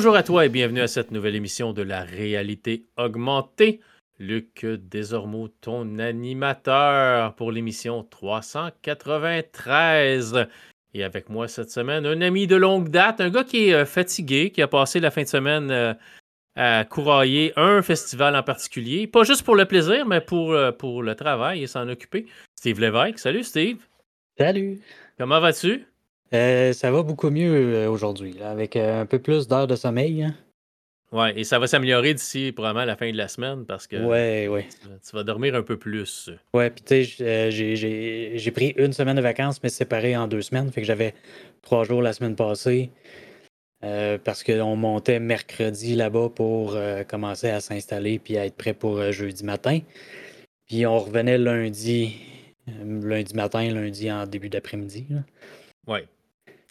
Bonjour à toi et bienvenue à cette nouvelle émission de la réalité augmentée. Luc désormais ton animateur pour l'émission 393. Et avec moi cette semaine, un ami de longue date, un gars qui est euh, fatigué, qui a passé la fin de semaine euh, à courailler un festival en particulier. Pas juste pour le plaisir, mais pour, euh, pour le travail et s'en occuper. Steve Lévesque. Salut Steve. Salut. Comment vas-tu? Ça va beaucoup mieux aujourd'hui, avec un peu plus d'heures de sommeil. Hein. Ouais, et ça va s'améliorer d'ici probablement la fin de la semaine parce que ouais, ouais. Tu, vas dormir un peu plus. Ouais, puis tu sais, euh, j'ai pris une semaine de vacances, mais séparé en deux semaines. Fait que j'avais trois jours la semaine passée. Euh, parce qu'on montait mercredi là-bas pour euh, commencer à s'installer puis à être prêt pour jeudi matin. Puis on revenait lundi, lundi matin, lundi en début d'après-midi. Oui.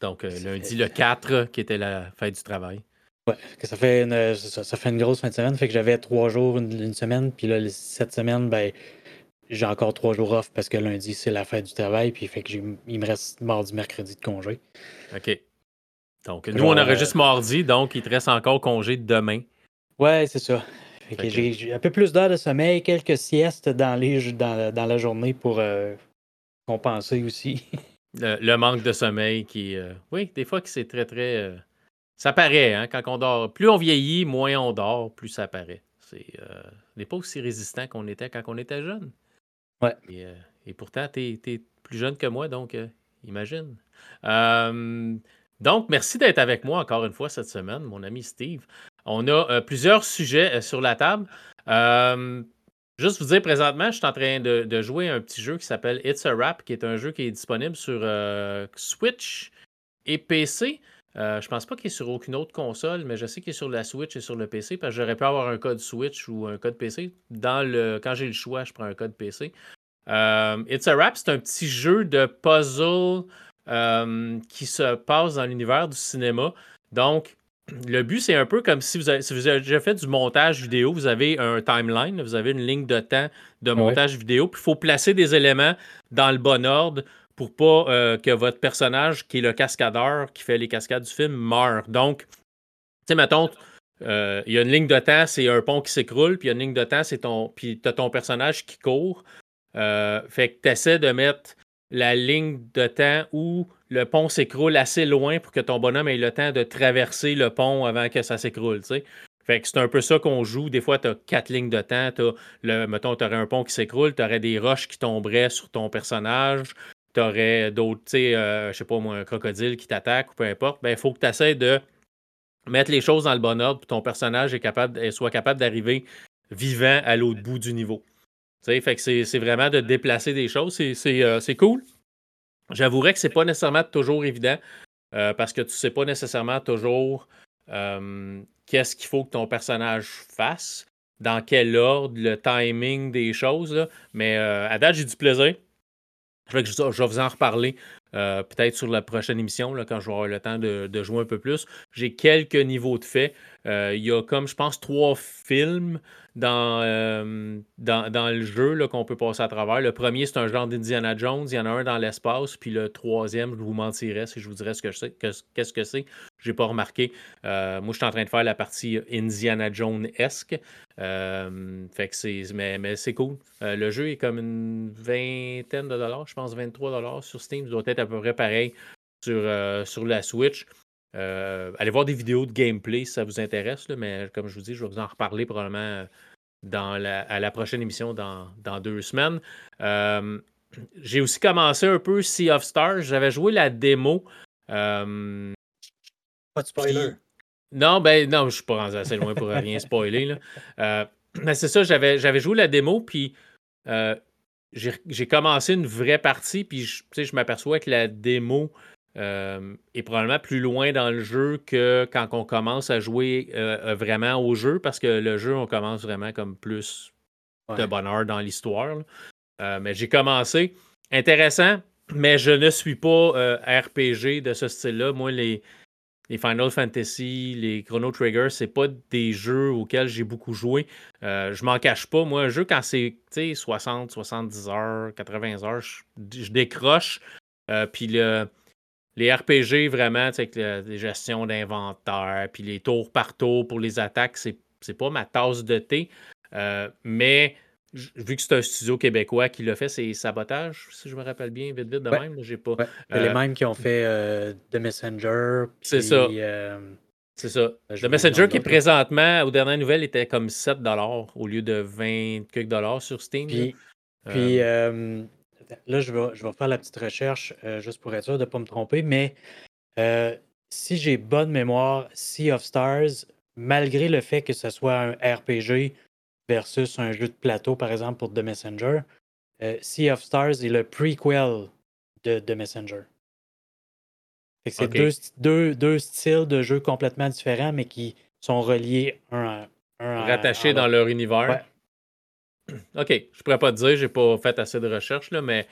Donc lundi le 4, qui était la fête du travail. Ouais, que ça fait une, ça, fait une grosse fin de semaine. Fait que j'avais trois jours une, semaine, puis là, cette semaine, ben, j'ai encore trois jours off parce que lundi, c'est la fête du travail, puis fait que il me reste mardi, mercredi de congé. OK. Donc, nous, on enregistre euh, mardi, donc il te reste encore congé demain. Ouais, c'est ça. J'ai un peu plus d'heures de sommeil, quelques siestes dans, les, dans, dans la journée pour euh, compenser aussi. Le, manque de sommeil qui. Euh, oui, des fois, c'est très, très ça paraît, hein, quand on dort. Plus on vieillit, moins on dort, plus ça paraît. C'est, euh, on n'est pas aussi résistant qu'on était quand on était jeune. Ouais. Et, euh, pourtant, tu es, plus jeune que moi, donc euh, imagine. donc, merci d'être avec moi encore une fois cette semaine, mon ami Steve. On a plusieurs sujets sur la table. Juste vous dire, présentement, je suis en train de, de, jouer un petit jeu qui s'appelle It's a Rap, qui est un jeu qui est disponible sur Switch et PC. Euh, je pense pas qu'il est sur aucune autre console, mais je sais qu'il est sur la Switch et sur le PC, parce que j'aurais pu avoir un code Switch ou un code PC. Quand j'ai le choix, je prends un code PC. Euh, It's a Rap, c'est un petit jeu de puzzle euh, qui se passe dans l'univers du cinéma. Donc, le but, c'est un peu comme si vous, avez, déjà fait du montage vidéo, vous avez un timeline, vous avez une ligne de temps de montage vidéo, puis il faut placer des éléments dans le bon ordre pour pas euh, que votre personnage, qui est le cascadeur qui fait les cascades du film, meure. Donc, tu sais, mettons, euh, il y a une ligne de temps, c'est un pont qui s'écroule, puis il y a une ligne de temps, c'est ton. Puis tu as ton personnage qui court. Euh, fait que tu essaies de mettre la ligne de temps où le pont s'écroule assez loin pour que ton bonhomme ait le temps de traverser le pont avant que ça s'écroule. Fait que c'est un peu ça qu'on joue. Des fois, tu as quatre lignes de temps. As le, mettons, tu aurais un pont qui s'écroule, tu aurais des roches qui tomberaient sur ton personnage tu aurais d'autres, tu sais, euh, pas un crocodile qui t'attaque ou peu importe, ben, il faut que tu essaies de mettre les choses dans le bon ordre pour que ton personnage soit capable d'arriver vivant à l'autre bout du niveau. Fait que c'est vraiment de déplacer des choses. C'est euh, cool. J'avouerais que c'est pas nécessairement toujours évident euh, parce que tu sais pas nécessairement toujours qu'est-ce qu'il faut que ton personnage fasse, dans quel ordre, le timing des choses. Mais à date, j'ai du plaisir. Je vais, je vais vous en reparler euh, peut-être sur la prochaine émission, quand j'aurai le temps de, jouer un peu plus. J'ai quelques niveaux de fait. Euh, il y a comme, je pense, trois films dans, euh, dans, le jeu qu'on peut passer à travers. Le premier, c'est un genre d'Indiana Jones. Il y en a un dans l'espace. Puis le troisième, je vous mentirais si je vous dirais ce que sais, qu'est-ce que c'est. Je n'ai pas remarqué. moi, je suis en train de faire la partie Indiana Jones-esque. fait que c'est, mais, mais c'est cool. le jeu est comme une vingtaine de dollars, je pense 23 dollars sur Steam. Ça doit être à peu près pareil sur, sur la Switch. Euh, allez voir des vidéos de gameplay si ça vous intéresse, mais comme je vous dis, je vais vous en reparler probablement dans la, à la prochaine émission dans, deux semaines. Euh, j'ai aussi commencé un peu Sea of Stars. J'avais joué la démo. Euh, Pas de spoiler. Non, ben non, je suis pas rendu assez loin pour rien spoiler. mais c'est ça, j'avais, j'avais joué la démo, puis j'ai, commencé une vraie partie, puis je, je m'aperçois que la démo euh, est probablement plus loin dans le jeu que quand on commence à jouer euh, euh, vraiment au jeu, parce que le jeu, on commence vraiment comme plus de bonheur dans l'histoire. mais j'ai commencé. Intéressant, mais je ne suis pas RPG de ce style-là. Moi, les, les Final Fantasy, les Chrono Trigger, c'est pas des jeux auxquels j'ai beaucoup joué. je m'en cache pas. Moi, un jeu, quand c'est 60, 70 heures, 80 heures, je, je décroche. puis le les RPG, vraiment, avec les gestions d'inventaire, puis les tours par tour pour les attaques, c'est, c'est pas ma tasse de thé. Euh, mais vu que c'est un studio québécois qui l'a fait, c'est Sabotage, si je me rappelle bien, vite, vite de même. J'ai pas. les euh, mêmes qui ont fait euh, The Messenger. C'est ça. c'est ça. The Messenger qui présentement, aux dernières nouvelles, était comme 7 au lieu de 20 quelques dollars sur Steam. Puis, puis là, je vais, je vais faire la petite recherche euh, juste pour être sûr de ne pas me tromper, mais euh, si j'ai bonne mémoire, Sea of Stars, malgré le fait que ce soit un RPG versus un jeu de plateau, par exemple, pour The Messenger, euh, Sea of Stars est le prequel de The Messenger. C'est deux, deux, styles de jeu complètement différents, mais qui sont reliés un à un. Rattachés dans leur univers. OK, je pourrais pas te dire, j'ai pas fait assez de recherches, là, mais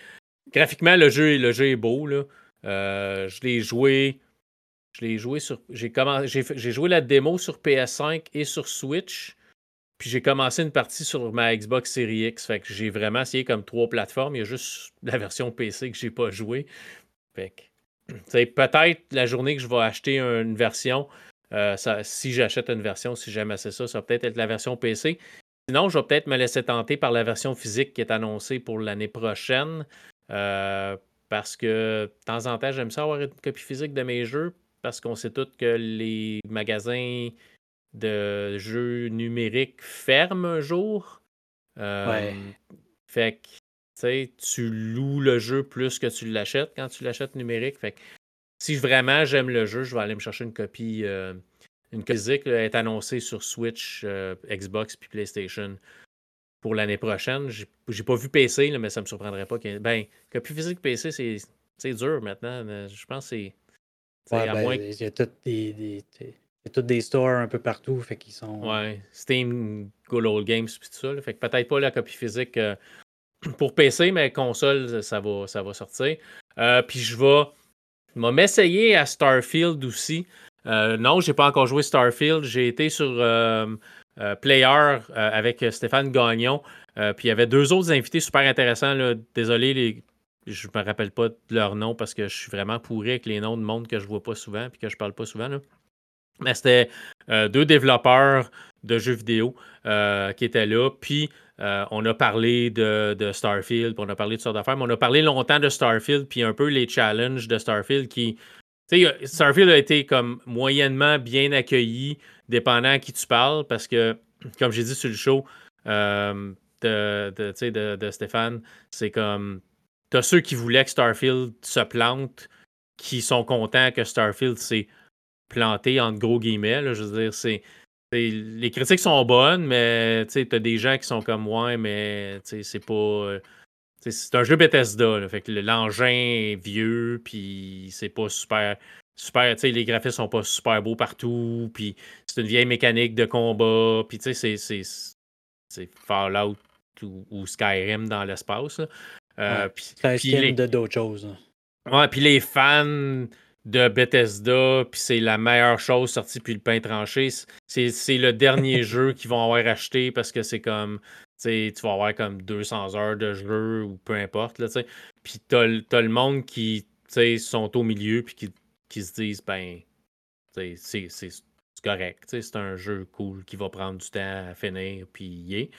graphiquement, le jeu, le jeu est beau. Là. Euh, je l'ai joué. Je l'ai joué sur. J'ai, j'ai, joué la démo sur PS5 et sur Switch. Puis j'ai commencé une partie sur ma Xbox Series X. Fait que j'ai vraiment essayé comme trois plateformes. Il y a juste la version PC que j'ai pas joué. Fait que. peut-être la journée que je vais acheter une version, euh, si j'achète une version, si j'aime assez ça, ça va peut-être être la version PC. Sinon, je vais peut-être me laisser tenter par la version physique qui est annoncée pour l'année prochaine. Euh, parce que de temps en temps, j'aime ça avoir une copie physique de mes jeux. Parce qu'on sait tous que les magasins de jeux numériques ferment un jour. Euh, fait que tu loues le jeu plus que tu l'achètes quand tu l'achètes numérique. Fait que si vraiment j'aime le jeu, je vais aller me chercher une copie. Euh, une physique est annoncée sur Switch, euh, Xbox puis PlayStation pour l'année prochaine. J'ai pas vu PC, mais ça me surprendrait pas. Que, ben, copie physique PC, c'est dur maintenant. Je pense que c'est. Ben, il y a toutes des, des, des stores un peu partout. Fait qu'ils sont. Ouais, Steam, Good Old Games, puis tout ça. fait que peut-être pas la copie physique euh, pour PC, mais console, ça va, ça va sortir. Euh, puis je vais m'essayer à Starfield aussi. Euh, non, j'ai pas encore joué Starfield. J'ai été sur euh, euh, Player avec Stéphane Gagnon. puis il y avait deux autres invités super intéressants. Désolé, les... je me rappelle pas de leur nom parce que je suis vraiment pourri avec les noms de monde que je vois pas souvent puis que je parle pas souvent. Mais c'était deux développeurs de jeux vidéo qui étaient là. Puis on a parlé de, de Starfield, puis on a parlé de sortes d'affaires, mais on a parlé longtemps de Starfield, puis un peu les challenges de Starfield qui sais, Starfield a été comme moyennement bien accueilli, dépendant à qui tu parles, parce que, comme j'ai dit sur le show euh, de, de, de, Stéphane, c'est comme. T'as ceux qui voulaient que Starfield se plante, qui sont contents que Starfield s'est planté, entre gros guillemets. je veux dire, c'est. Les critiques sont bonnes, mais tu des gens qui sont comme ouais, mais c'est pas. C'est un jeu Bethesda, fait que l'engin est vieux, puis c'est pas super. Super, les graphismes sont pas super beaux partout, puis c'est une vieille mécanique de combat, puis tu sais, c'est Fallout ou, Skyrim dans l'espace. Euh, c'est de d'autres choses. Ouais, puis les fans de Bethesda, puis c'est la meilleure chose sortie depuis le pain tranché. C'est le dernier jeu qu'ils vont avoir acheté parce que c'est comme tu vas avoir comme 200 heures de jeu ou peu importe. Là, puis tu as, le monde qui sont au milieu puis qui, qui se disent ben, c'est correct. C'est un jeu cool qui va prendre du temps à finir puis y est.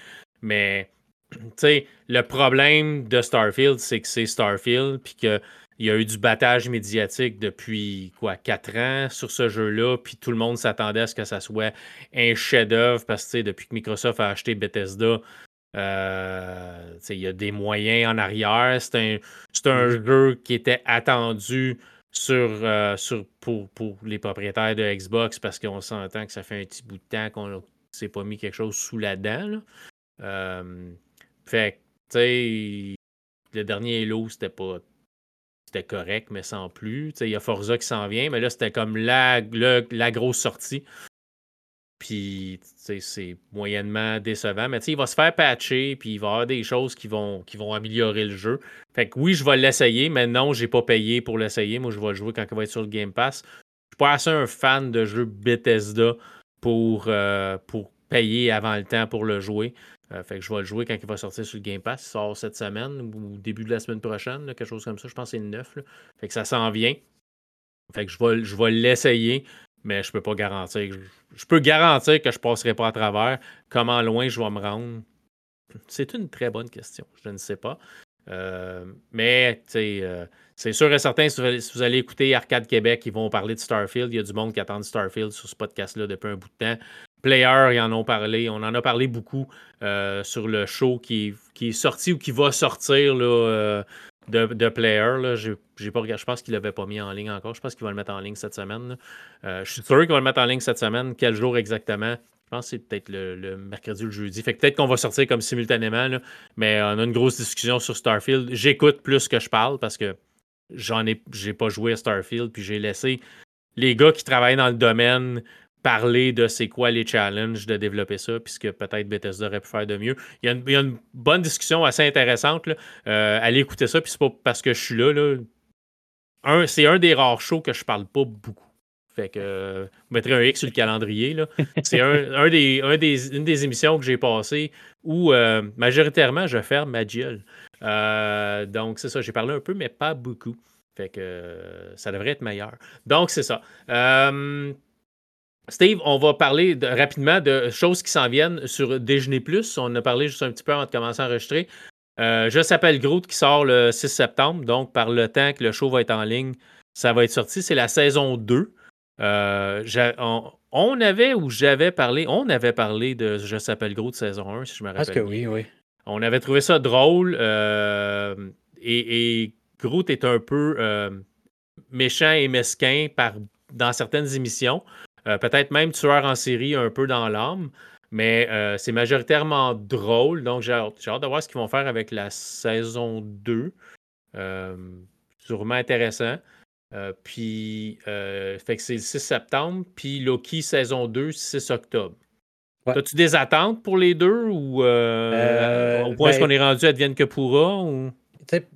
Mais le problème de Starfield, c'est que c'est Starfield puis que il y a eu du battage médiatique depuis quoi quatre ans sur ce jeu-là, puis tout le monde s'attendait à ce que ça soit un chef-d'œuvre parce que depuis que Microsoft a acheté Bethesda, euh, il y a des moyens en arrière. C'est un, un mm-hmm. jeu qui était attendu sur, euh, sur, pour, pour, les propriétaires de Xbox parce qu'on s'entend que ça fait un petit bout de temps qu'on ne s'est pas mis quelque chose sous la dent. Euh, fait tu sais, le dernier Halo, c'était pas. C'était correct, mais sans plus. Il y a Forza qui s'en vient, mais là, c'était comme la, la grosse sortie. Puis, c'est moyennement décevant. Mais il va se faire patcher, puis il va y avoir des choses qui vont, améliorer le jeu. Fait que oui, je vais l'essayer, mais non, j'ai pas payé pour l'essayer. Moi, je vais le jouer quand il va être sur le Game Pass. Je suis pas assez un fan de jeux Bethesda pour, euh, pour payer avant le temps pour le jouer. Euh, fait que je vais le jouer quand il va sortir sur le Game Pass. Il sort cette semaine ou début de la semaine prochaine, quelque chose comme ça. Je pense que c'est le 9. Fait que ça s'en vient. Fait que je je vais l'essayer, mais je peux pas garantir. Je, peux garantir que je passerai pas à travers. Comment loin je vais me rendre? C'est une très bonne question. Je ne sais pas. Euh, mais euh, c'est sûr et certain, si vous, allez, écouter Arcade Québec, ils vont parler de Starfield. Il y a du monde qui attend Starfield sur ce podcast-là depuis un bout de temps. Player, ils en ont parlé. On en a parlé beaucoup euh, sur le show qui, qui, est sorti ou qui va sortir là, de, Player. Là. J'ai, pas, je pense qu'il l'avait pas mis en ligne encore. Je pense qu'il va le mettre en ligne cette semaine. je suis sûr qu'il va le mettre en ligne cette semaine. Quel jour exactement? Je pense que c'est peut-être le, mercredi ou le jeudi. Fait que peut-être qu'on va sortir comme simultanément, mais on a une grosse discussion sur Starfield. J'écoute plus que je parle parce que j'en ai j'ai pas joué à Starfield, puis j'ai laissé les gars qui travaillent dans le domaine parler de c'est quoi les challenges de développer ça, puisque peut-être Bethesda aurait pu faire de mieux. Il y a une, bonne discussion assez intéressante. Euh, allez écouter ça, puis c'est pas parce que je suis là. là. c'est un des rares shows que je parle pas beaucoup. Fait que euh, vous mettrez un X sur le calendrier. C'est un, des, une des émissions que j'ai passées où euh, majoritairement je ferme ma gueule. Euh, donc c'est ça, j'ai parlé un peu, mais pas beaucoup. Fait que ça devrait être meilleur. Donc c'est ça. Steve, on va parler rapidement de choses qui s'en viennent sur Déjeuner Plus. On a parlé juste un petit peu avant de commencer à enregistrer. je s'appelle Groot qui sort le 6 septembre. Donc, par le temps que le show va être en ligne, ça va être sorti. C'est la saison 2. Euh, on, avait ou j'avais parlé, on avait parlé de Je s'appelle Gros de saison 1, si je me rappelle. Parce que oui, oui. On avait trouvé ça drôle euh, et, et, Groot est un peu euh, méchant et mesquin par, dans certaines émissions. Peut-être même tueur en série un peu dans l'âme, mais c'est majoritairement drôle. Donc j'ai hâte, hâte, de voir ce qu'ils vont faire avec la saison 2. sûrement intéressant. Euh, puis, euh, fait que c'est le 6 septembre. Puis Loki saison 2, 6 octobre. As-tu des attentes pour les deux ou euh, au point ben, qu'on est rendu à Devienne que pourra? Ou...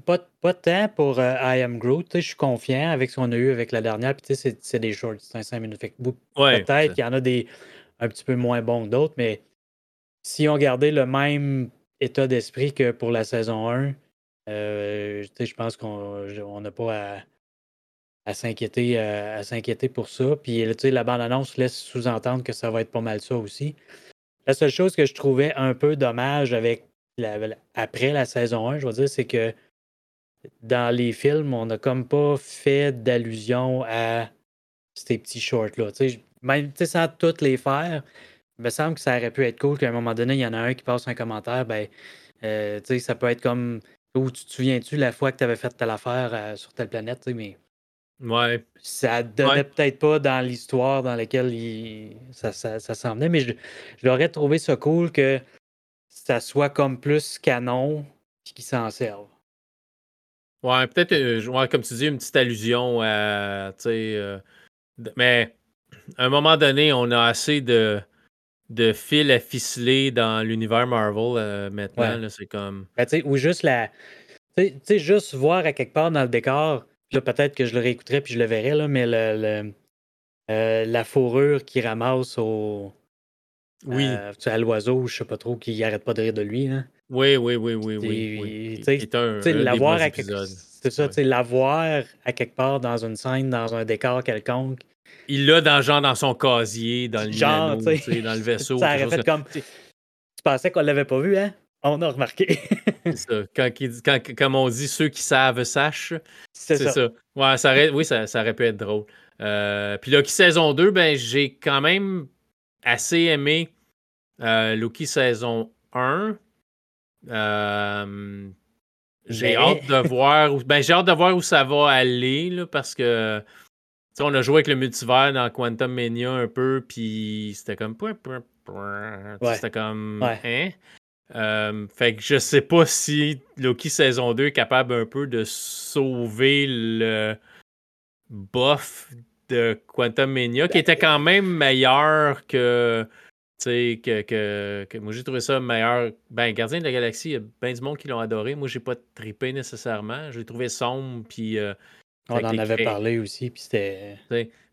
Pas, pas tant pour I Am Groot. Je suis confiant avec ce qu'on a eu avec la dernière. Puis c'est des shorts, c'est 5 minutes. Peut-être qu'il y en a des un petit peu moins bons que d'autres, mais si on gardait le même état d'esprit que pour la saison 1, je pense qu'on n'a pas à à s'inquiéter euh, à s'inquiéter pour ça. Puis la bande-annonce laisse sous-entendre que ça va être pas mal ça aussi. La seule chose que je trouvais un peu dommage avec après la saison 1, je veux dire, c'est que dans les films, on n'a comme pas fait d'allusion à ces petits shorts-là. Même sans toutes les faire, il me semble que ça aurait pu être cool qu'à un moment donné, il y en a un qui passe un commentaire, ben, euh, ça peut être comme. Ou tu te souviens-tu la fois que tu avais fait telle affaire euh, sur telle planète, mais Ouais. Ça donnait peut-être pas dans l'histoire dans laquelle ça, ça, ça mais je, l'aurais trouvé ça cool que ça soit comme plus canon et qu'ils s'en servent. Ouais, peut-être, euh, comme tu dis, une petite allusion à. Euh, mais à un moment donné, on a assez de, de fils à ficeler dans l'univers Marvel euh, maintenant. C'est comme. Ben, ou juste la. Tu sais, juste voir à quelque part dans le décor Là, peut-être que je le réécouterai puis je le verrai, là, mais le, la fourrure qui ramasse au. Oui. Euh, à l'oiseau, je sais pas trop, qui arrête pas de rire de lui. Hein. Oui, oui, oui, oui, oui. C'est un, l'avoir à C'est ça, tu sais, l'avoir à quelque part dans une scène, dans un décor quelconque. Il l'a dans genre dans son casier, dans le genre, dans le vaisseau. ça aurait fait comme. Tu pensais qu'on l'avait pas vu, hein? On a remarqué. c'est ça. Quand, quand, comme on dit, ceux qui savent sachent. C'est ça. Ouais, ça aurait, oui, ça, ça, aurait pu être drôle. Euh, puis Loki saison 2, ben, j'ai quand même assez aimé euh, Loki saison 1. Euh, j'ai hâte de voir où, ben, j'ai hâte de voir où ça va aller là, parce que on a joué avec le multivers dans Quantum Mania un peu, puis c'était comme. C'était comme. Hein? Euh, fait que je sais pas si Loki saison 2 est capable un peu de sauver le buff de Quantum Mania, qui était quand même meilleur que. Que, que, que, moi j'ai trouvé ça meilleur. Ben, Gardien de la Galaxie, il y a bien du monde qui l'ont adoré. Moi, j'ai pas trippé nécessairement. J'ai trouvé sombre. Puis, euh, On en avait parlé aussi. Puis c'était.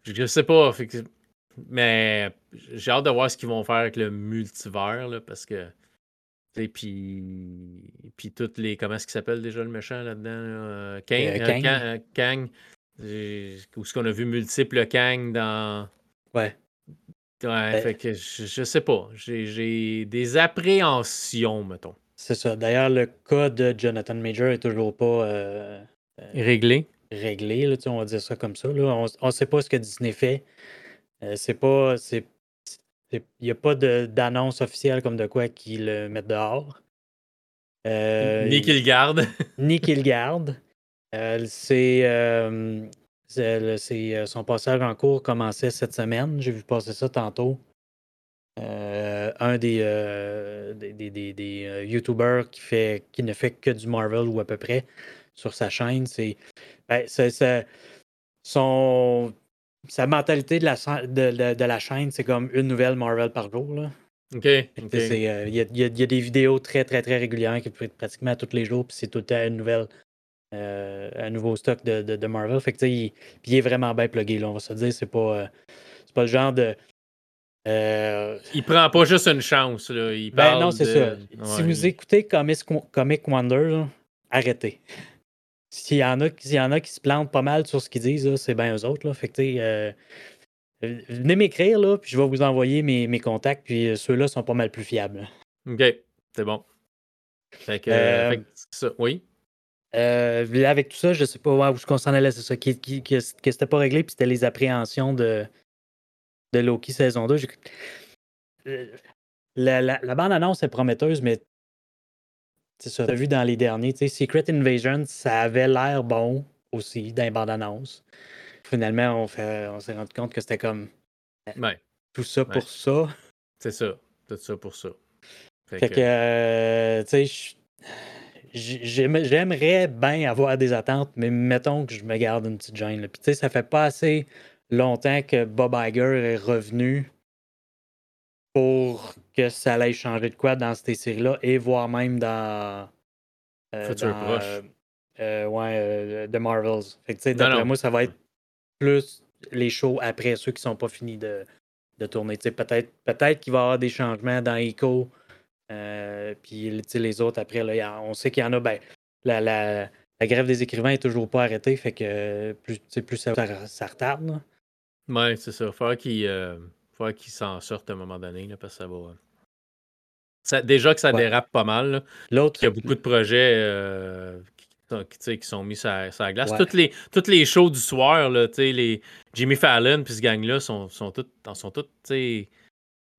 Je sais pas. mais j'ai hâte de voir ce qu'ils vont faire avec le multivers. Là, parce que et puis, puis toutes les. Comment est-ce qu'il s'appelle déjà le méchant là-dedans? Euh, Kang, euh, euh, Kang. Où ce qu'on a vu multiples Kang dans. Ouais. Ouais, Ben fait que je, je sais pas. J'ai- des appréhensions, mettons. C'est ça. D'ailleurs, le cas de Jonathan Major est toujours pas euh, Réglé. réglé, là, on va dire ça comme ça. là. On ne sait pas ce que Disney fait. Euh, c'est pas. c'est- Il n'y a pas d'annonce officielle comme de quoi qu'ils le mettent dehors. Euh, Ni qu'il garde. ni qu'il garde. Euh, c'est, euh, c'est- c'est, euh, son passage en cours commençait cette semaine. J'ai vu passer ça tantôt. Euh, un des, euh, des, des- des- des, euh, YouTubers qui, fait, qui ne fait que du Marvel ou à peu près sur sa chaîne, c'est, ben, c'est- c'est- son, sa mentalité de la, de, de- de la chaîne, c'est comme une nouvelle Marvel par jour. là. OK. Euh, Il y, a, y a- il y a des vidéos très, très, très régulières qui peuvent être pratiquement tous les jours, puis c'est tout le temps une nouvelle, euh, un nouveau stock de, de- de Marvel. Fait que, il, puis il est vraiment bien plugué, là, on va se dire. C'est pas, euh, c'est pas le genre de. euh, Il prend pas juste une chance. Là. Il ben non, c'est de- ça. Si vous écoutez Comic, Comic Wonder, là, arrêtez. S'il y, en a, s'il y en a qui se plantent pas mal sur ce qu'ils disent, là, c'est bien eux autres. Là. Fait que, venez m'écrire, là, puis je vais vous envoyer mes, mes contacts, puis ceux-là sont pas mal plus fiables. OK. C'est bon. Fait que, fait que c'est ça. Oui? Euh, là, avec tout ça, je sais pas où qu'on s'en allait, c'est ça, qui, qui- que, que c'était pas réglé, puis c'était les appréhensions de, de Loki saison 2. J'ai- Euh, La, la, la bande-annonce est prometteuse, mais c'est ça, t'as vu dans les derniers, tu sais, Secret Invasion, ça avait l'air bon aussi dans les bandes annonces. Finalement, on, fait, on s'est rendu compte que c'était comme Ouais. tout ça Ouais. pour ça. C'est ça. Tout ça pour ça. Fait, Fait que, que, euh, tu sais, je- j'aimerais bien avoir des attentes, mais mettons que je me garde une petite gêne. là. Puis, tu sais, ça fait pas assez longtemps que Bob Iger est revenu pour que ça allait changer de quoi dans ces séries-là et voire même dans. euh, Futur dans, proche. euh, euh, ouais, euh, The Marvels. Fait que, tu sais, d'après moi, ça va être plus les shows après ceux qui sont pas finis de, de tourner. Tu sais, peut-être peut qu'il va y avoir des changements dans Echo. Euh, puis les autres, après, là, on sait qu'il y en a. Ben, la, la, la grève des écrivains est toujours pas arrêtée. Fait que plus, plus ça, retarde. là. Ouais, c'est ça. Il faudra qu'il euh, qu'il s'en sorte à un moment donné, là, parce que ça va. ça- déjà que ça Ouais. dérape pas mal. L'autre. Il y a beaucoup de projets euh, qui, sont- qui, mis sur la, sur la glace. Ouais. Toutes, les, toutes les shows du soir, là, les Jimmy Fallon puis ce gang-là sont, sont tous, sont sais,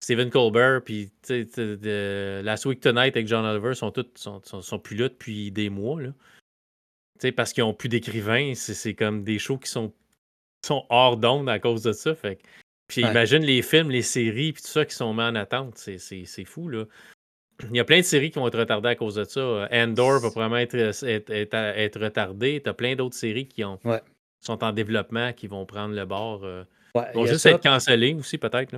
Stephen Colbert puis de- Last Week Tonight avec John Oliver sont tous sont, sont, sont plus là depuis des mois. Là. Parce qu'ils n'ont plus d'écrivains. C'est c'est comme des shows qui sont, hors d'onde à cause de ça. Fait puis Ouais. imagine les films, les séries, puis tout ça qui sont mis en attente. C'est- fou, là. Il y a plein de séries qui vont être retardées à cause de ça. Euh, Andor va probablement être, être, être, être retardé. Tu as plein d'autres séries qui ont, Ouais. sont en développement, qui vont prendre le bord. euh, Ouais, vont juste ça, être cancellées aussi, peut-être.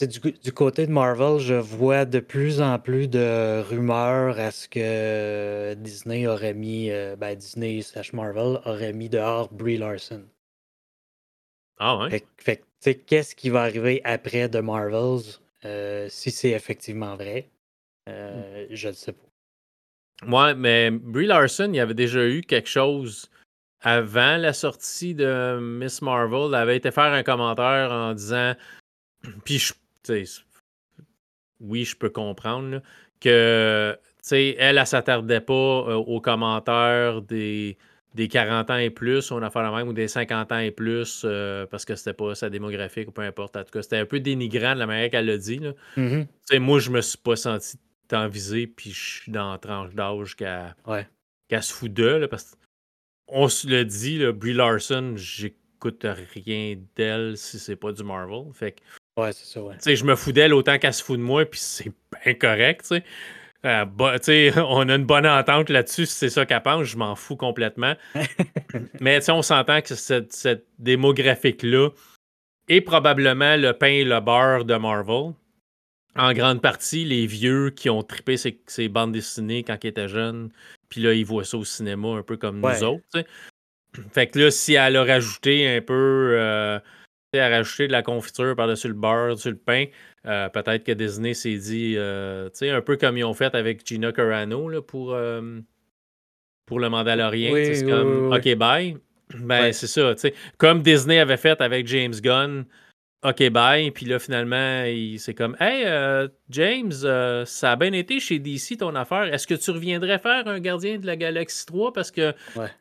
Du, du côté de Marvel, je vois de plus en plus de rumeurs à ce que Disney aurait mis, euh, ben Disney slash Marvel aurait mis dehors Brie Larson. Ah ouais? Fait, que- fait que, tu sais, qu'est-ce qui va arriver après de Marvels, euh, si c'est effectivement vrai, euh, je ne sais pas. Ouais, mais Brie Larson, il y avait déjà eu quelque chose avant la sortie de Miss Marvel. Elle avait été faire un commentaire en disant. Puis, je, oui, je peux comprendre là, que, tu sais, elle, elle s'attardait pas euh, aux commentaires des, des 40 ans et plus, on a fait la même, ou des 50 ans et plus, euh, parce que c'était pas sa démographique ou peu importe. En tout cas, c'était un peu dénigrant de la manière qu'elle l'a dit. Là. Mhm. Sais, moi, je me suis pas senti tant visé, puis je suis dans la tranche d'âge qu'elle Ouais. se fout d'eux, parce qu'on se le dit, là, Brie Larson, j'écoute rien d'elle si c'est pas du Marvel. Fait que, Ouais, c'est ça, ouais. sais, je me fous d'elle autant qu'elle se fout de moi, puis c'est bien correct, tu sais. Euh, bah, tu sais, on a une bonne entente là-dessus, si c'est ça qu'elle pense, je m'en fous complètement. Mais tu sais, on s'entend que cette, cette démographique-là est probablement le pain et le beurre de Marvel. En grande partie, les vieux qui ont trippé ces, ces bandes dessinées quand ils étaient jeunes, puis là, ils voient ça au cinéma un peu comme Ouais. nous autres. tu. Fait que là, si elle a rajouté un peu, euh, a rajouté de la confiture par-dessus le beurre, sur le pain, euh, peut-être que Disney s'est dit, euh, tu sais, un peu comme ils ont fait avec Gina Carano là, pour, euh, pour le. Oui, sais, c'est oui, comme, oui. OK, bye. Ben, c'est ça, tu sais. Comme Disney avait fait avec James Gunn, OK, bye. Puis là, finalement, c'est comme Hey, James, ça a bien été chez DC ton affaire. Est-ce que tu reviendrais faire un gardien de la Galaxie 3? Parce que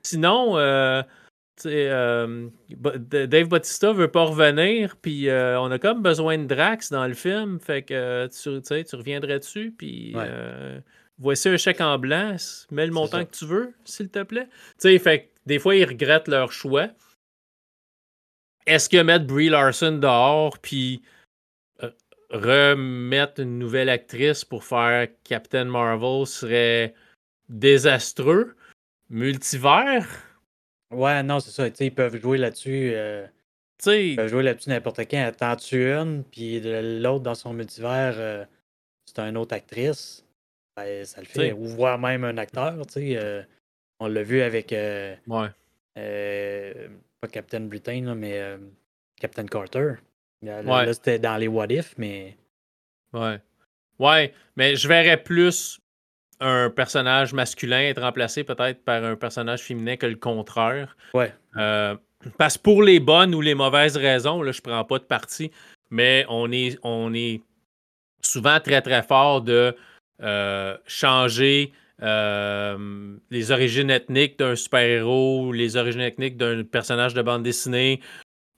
sinon, euh, Dave Bautista veut pas revenir. Puis on a comme besoin de Drax dans le film. Fait que tu, tu reviendrais dessus. Puis voici un chèque en blanc. Mets le montant que tu veux, s'il te plaît. Tu sais, fait des fois, ils regrettent leur choix est-ce que mettre Brie Larson dehors, puis euh, remettre une nouvelle actrice pour faire Captain Marvel serait désastreux? Multivers? Ouais, non, c'est ça. ils peuvent jouer là-dessus. Euh, ils peuvent jouer là-dessus n'importe quand. Attends-tu une, puis l'autre dans son multivers, euh, c'est une autre actrice. Ben, ça le fait. Ou voir même un acteur. on l'a vu avec. ouais pas Captain Britain, mais euh, Captain Carter. Là, c'était dans les What If, mais. Ouais. Ouais, mais je verrais plus un personnage masculin être remplacé peut-être par un personnage féminin que le contraire. Ouais. Euh, parce que pour les bonnes ou les mauvaises raisons, là, je prends pas de parti, mais on est, on est souvent très très fort de euh, changer euh, les origines ethniques d'un super-héros, les origines ethniques d'un personnage de bande dessinée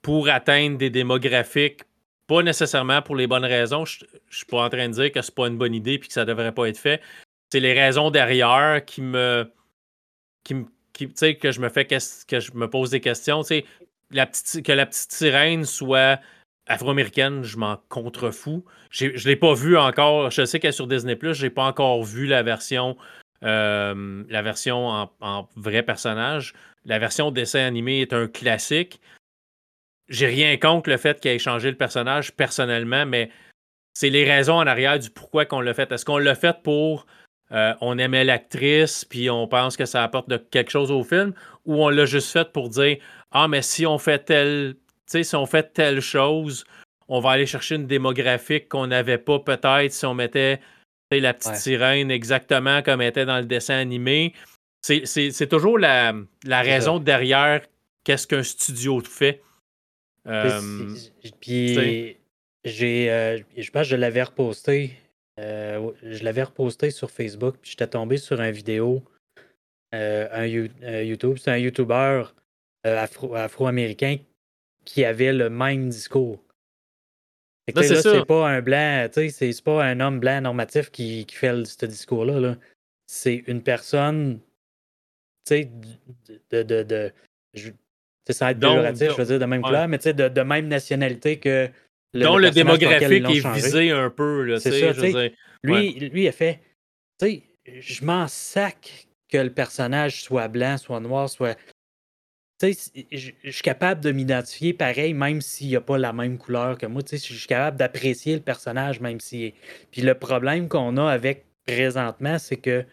pour atteindre des démographiques, pas nécessairement pour les bonnes raisons. Je, ne suis pas en train de dire que c'est pas une bonne idée et que ça devrait pas être fait. C'est les raisons derrière qui me. qui, qui que je me fais que je me pose des questions. Que la petite sirène soit afro-américaine, je m'en contrefous. Je ne l'ai pas vu encore. Je sais qu'elle est sur Disney, je n'ai pas encore vu la version euh, la version en, vrai personnage. La version dessin animé est un classique. J'ai rien contre le fait qu'il ait changé le personnage personnellement, mais c'est les raisons en arrière du pourquoi qu'on l'a fait. Est-ce qu'on l'a fait pour euh, on aimait l'actrice, puis on pense que ça apporte quelque chose au film, ou on l'a juste fait pour dire Ah, mais si on fait telle, si on fait telle chose, on va aller chercher une démographique qu'on n'avait pas peut-être si on mettait la petite sirène exactement comme elle était dans le dessin animé. C'est toujours la, raison derrière qu'est-ce qu'un studio fait. Euh, puis j'ai, euh, je pense que je l'avais reposté. Euh, je l'avais reposté sur Facebook, puis j'étais tombé sur une vidéo, un, YouTube. C'est un YouTuber afro-américain qui avait le même discours c'est pas un blanc, c'est pas un homme blanc normatif qui, qui fait ce discours-là. -là, c'est une personne, tu sais, de. de, de, ça va être péjoratif, je veux dire, de même couleur, mais tu sais, de, de, même nationalité que. Le, dont le, démographique est visé un peu, c'est ça, je sais. Lui, lui, il a fait, tu sais, je m'en sac que le personnage soit blanc, soit noir, soit je suis capable de m'identifier pareil, même s'il n'y a pas la même couleur que moi. Je suis capable d'apprécier le personnage, même si. Puis le problème qu'on a avec présentement, c'est que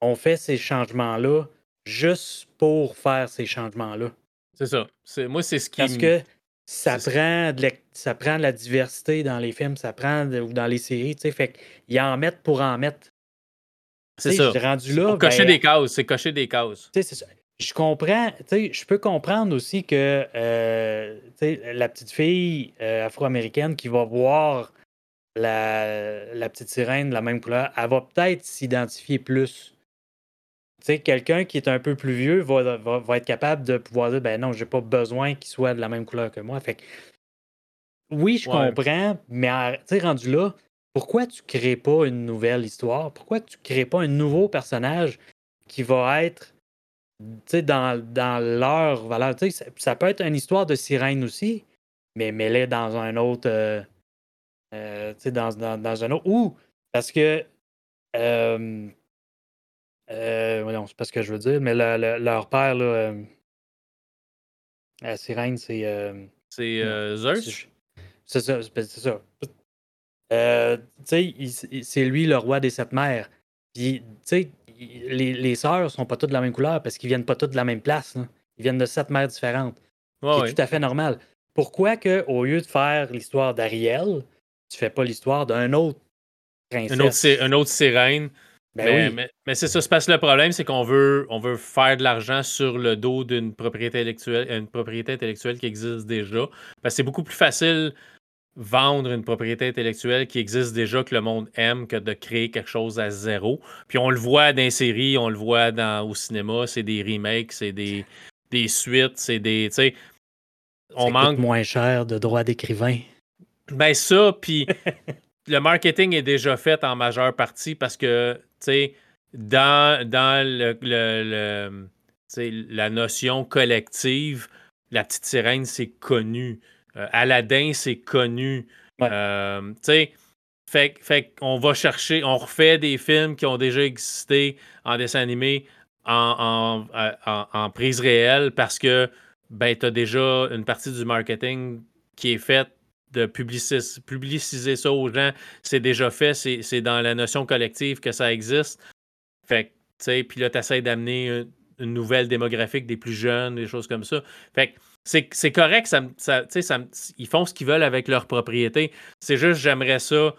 on fait ces changements-là juste pour faire ces changements-là. C'est ça. Moi, c'est ce qui. Parce que ça prend, de ça prend la diversité dans les films, ça prend ou dans les séries. Fait qu'ils en mettent pour en mettre. C'est ça. Rendu là. cocher ben des cases. C'est cocher des cases. C'est ça je comprends, tu sais, je peux comprendre aussi que euh, la petite fille euh, afro-américaine qui va voir la, la, petite sirène de la même couleur, elle va peut-être s'identifier plus. Tu sais, quelqu'un qui est un peu plus vieux va, va, être capable de pouvoir dire ben non, j'ai pas besoin qu'il soit de la même couleur que moi. Fait oui, je comprends, mais tu rendu là, pourquoi tu crées pas une nouvelle histoire? Pourquoi tu crées pas un nouveau personnage qui va être dans, dans leur valeur? Ça, ça, peut être une histoire de sirène aussi, mais mêlée dans un autre. Euh, euh, dans, dans, dans, un autre. Ou parce que. Euh, euh, c'est pas ce que je veux dire, mais leur père, là, la sirène, c'est. c'est Zeus? C'est ça. C'est ça. c'est lui le roi des sept mers. Puis, tu sais, les, les sœurs sont pas toutes de la même couleur parce qu'ils viennent pas toutes de la même place. Ils viennent de sept mères différentes. c'est tout à fait normal. Pourquoi que, au lieu de faire l'histoire d'Ariel, tu fais pas l'histoire d'un autre princesse? Un autre, autre sirène. Ben mais, mais, c'est ça, parce que le problème, c'est qu'on veut, on veut faire de l'argent sur le dos d'une propriété intellectuelle, une propriété intellectuelle qui existe déjà. Parce que c'est beaucoup plus facile vendre une propriété intellectuelle qui existe déjà, que le monde aime, que de créer quelque chose à zéro. Puis on le voit dans les séries, on le voit dans, au cinéma, c'est des remakes, c'est des, des suites, c'est des. Tu sais, on manque. moins cher de droits d'écrivain. Ben ça, puis le marketing est déjà fait en majeure partie parce que, tu sais, dans, dans le, le, la notion collective, la petite sirène, c'est connu. Euh, Aladdin, c'est connu. Euh, tu sais, fait, fait qu'on va chercher, on refait des films qui ont déjà existé en dessin animé en, en, en, prise réelle parce que ben, tu as déjà une partie du marketing qui est faite de publiciser, publiciser ça aux gens. C'est déjà fait, c'est dans la notion collective que ça existe. Fait que, tu sais, puis là, tu essaies d'amener une, une, nouvelle démographique des plus jeunes, des choses comme ça. Fait que c'est correct, ça, ça, ils font ce qu'ils veulent avec leur propriété. C'est juste, j'aimerais ça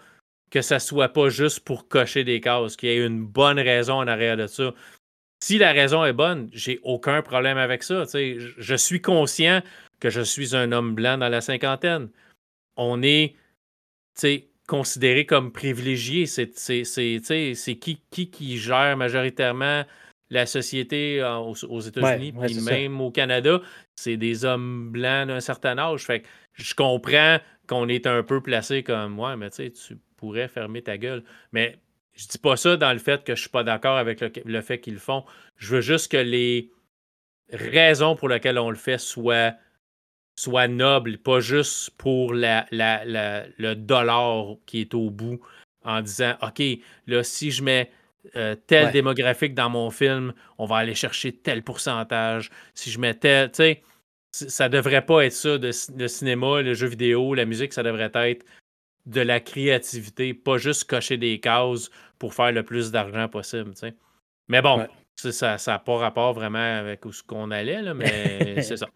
que ça soit pas juste pour cocher des cases, qu'il y ait une bonne raison en arrière de ça. Si la raison est bonne, j'ai aucun problème avec ça. Je suis conscient que je suis un homme blanc dans la cinquantaine. On est considéré comme privilégié. C'est qui, qui qui gère majoritairement la société euh, aux, États-Unis, et même au Canada, c'est des hommes blancs d'un certain âge. Fait que je comprends qu'on est un peu placé comme ouais, mais tu sais, tu pourrais fermer ta gueule. Mais je dis pas ça dans le fait que je suis pas d'accord avec le, fait qu'ils le font. Je veux juste que les raisons pour lesquelles on le fait soient, soient nobles, pas juste pour la, le dollar qui est au bout en disant OK, là, si je mets euh, tel démographique dans mon film, on va aller chercher tel pourcentage. Si je mets tel, tu sais, ça devrait pas être ça, de, le cinéma, le jeu vidéo, la musique, ça devrait être de la créativité, pas juste cocher des cases pour faire le plus d'argent possible, tu sais. Mais bon, ça n'a pas rapport vraiment avec où ce qu'on allait, là, mais c'est ça.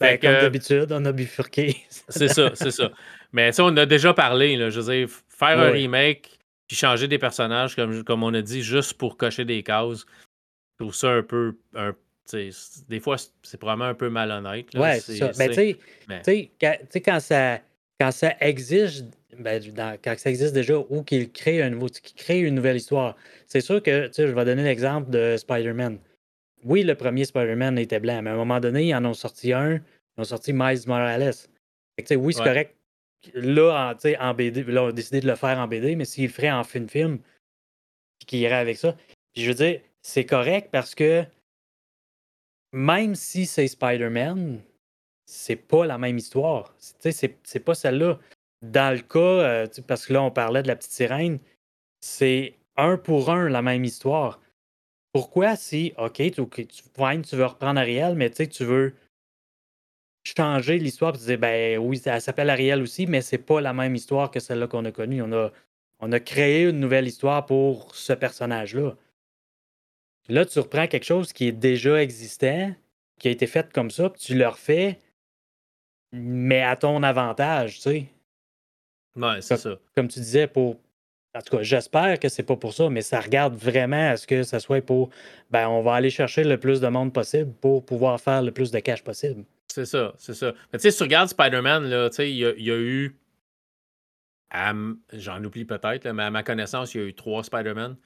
Ben, comme d'habitude, on a bifurqué. c'est ça, c'est ça. Mais ça, on a déjà parlé, là, je veux dire, faire un remake, puis changer des personnages, comme, comme on a dit, juste pour cocher des cases. Je trouve ça un peu. Un, des fois, c'est probablement un peu malhonnête. Là. Ouais, c'est ça. Mais tu sais, quand ça, quand ça existe, ben, quand ça existe déjà, ou qu'il crée un nouveau, qu'il crée une nouvelle histoire, c'est sûr que, je vais donner l'exemple de Spider-Man. Oui, le premier Spider-Man était blanc, mais à un moment donné, ils en ont sorti un, ils ont sorti Miles Morales. oui, c'est correct là, en, BD, là, on a décidé de le faire en BD, mais s'il le ferait en film-film, puis qu'il irait avec ça. Je veux dire, c'est correct parce que même si c'est Spider-Man, c'est pas la même histoire. C'est pas celle-là. Dans le cas, euh, parce que là, on parlait de la petite sirène, c'est un pour un la même histoire. Pourquoi si, OK, tu, tu veux reprendre Ariel, mais tu veux changer l'histoire et dire ben oui, elle s'appelle Ariel aussi, mais c'est pas la même histoire que celle-là qu'on a connue. On a, on a créé une nouvelle histoire pour ce personnage-là. Là, tu reprends quelque chose qui est déjà existant, qui a été fait comme ça, puis tu le refais, mais à ton avantage, tu sais. Ouais, c'est ça. Comme tu disais, pour. En tout cas, j'espère que c'est pas pour ça, mais ça regarde vraiment à ce que ça soit pour. Ben, on va aller chercher le plus de monde possible pour pouvoir faire le plus de cash possible. C'est ça, c'est ça. Mais tu sais, si tu regardes Spider-Man, là, tu sais, il y, a eu. J'en oublie peut-être, mais à ma connaissance, il y a eu trois Spider-Man.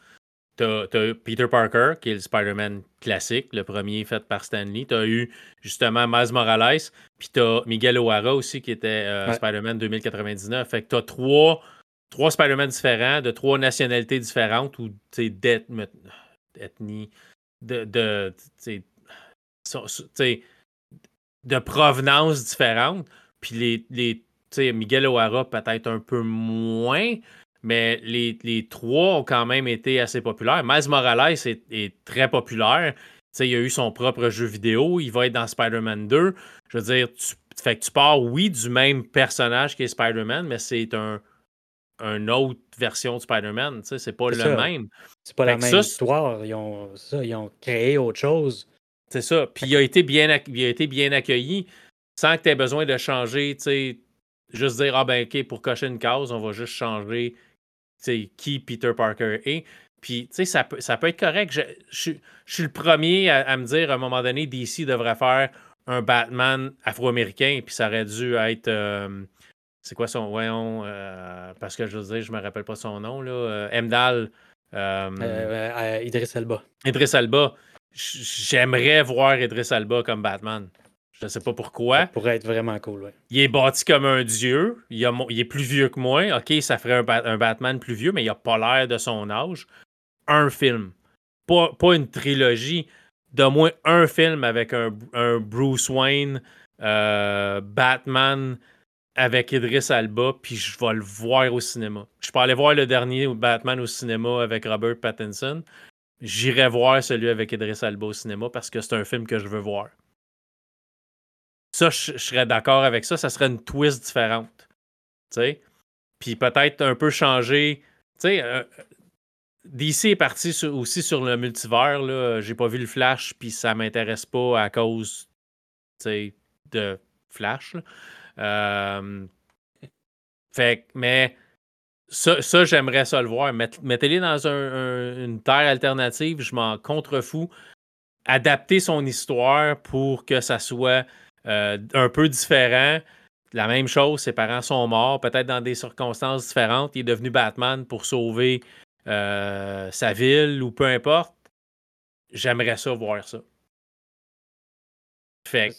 T'as as Peter Parker, qui est le Spider-Man classique, le premier fait par Stan Lee. T'as eu justement Miles Morales, puis t'as Miguel O'Hara aussi, qui était euh, Spider-Man 2099. Fait que t'as trois, trois Spider-Man différents, de trois nationalités différentes, ou d'ethnie, de, de, tu sais, de provenance différente. Puis les, les Miguel O'Hara peut-être un peu moins, mais les, les, trois ont quand même été assez populaires. Miles Morales est, très populaire. il a eu son propre jeu vidéo. Il va être dans Spider-Man 2. Je veux dire, tu, fait que tu pars, oui, du même personnage qui est Spider-Man, mais c'est un, une autre version de Spider-Man. C'est pas le même. C'est pas la même histoire. Ils ont, ça, ils ont créé autre chose. C'est ça. Puis il a, été bien, il a été bien accueilli sans que tu aies besoin de changer, tu sais, juste dire, ah ben ok, pour cocher une case, on va juste changer qui Peter Parker est. Puis, tu sais, ça peut, ça peut être correct. Je, je, suis le premier à, me dire, à un moment donné, DC devrait faire un Batman afro-américain, puis ça aurait dû être... Euh, c'est quoi son... Voyons, euh, parce que je veux dire, je me rappelle pas son nom, là. Euh, Emdal... Idriss Elba. Idriss Elba. J'aimerais voir Idriss Elba comme Batman. Je ne sais pas pourquoi. Ça pourrait être vraiment cool, ouais. Il est bâti comme un dieu. Il, est plus vieux que moi. OK, ça ferait un, Batman plus vieux, mais il n'a pas l'air de son âge. Un film. Pas, pas, une trilogie. De moins un film avec un, Bruce Wayne, euh, Batman avec Idris Alba, puis je vais le voir au cinéma. Je peux aller voir le dernier Batman au cinéma avec Robert Pattinson. J'irai voir celui avec Idris Alba au cinéma parce que c'est un film que je veux voir. Ça, je, serais d'accord avec ça. Ça serait une twist différente. Tu sais? Puis peut-être un peu changer. Tu sais, euh, DC est parti aussi sur le multivers. Là. J'ai pas vu le Flash, puis ça m'intéresse pas à cause de Flash. Euh, fait mais ça, ça j'aimerais ça le voir. Mettez-les dans une terre alternative, je m'en contrefous. Adapter son histoire pour que ça soit euh, un peu différent. La même chose, ses parents sont morts, peut-être dans des circonstances différentes. Il est devenu Batman pour sauver euh, sa ville ou peu importe. J'aimerais ça voir ça. Fait,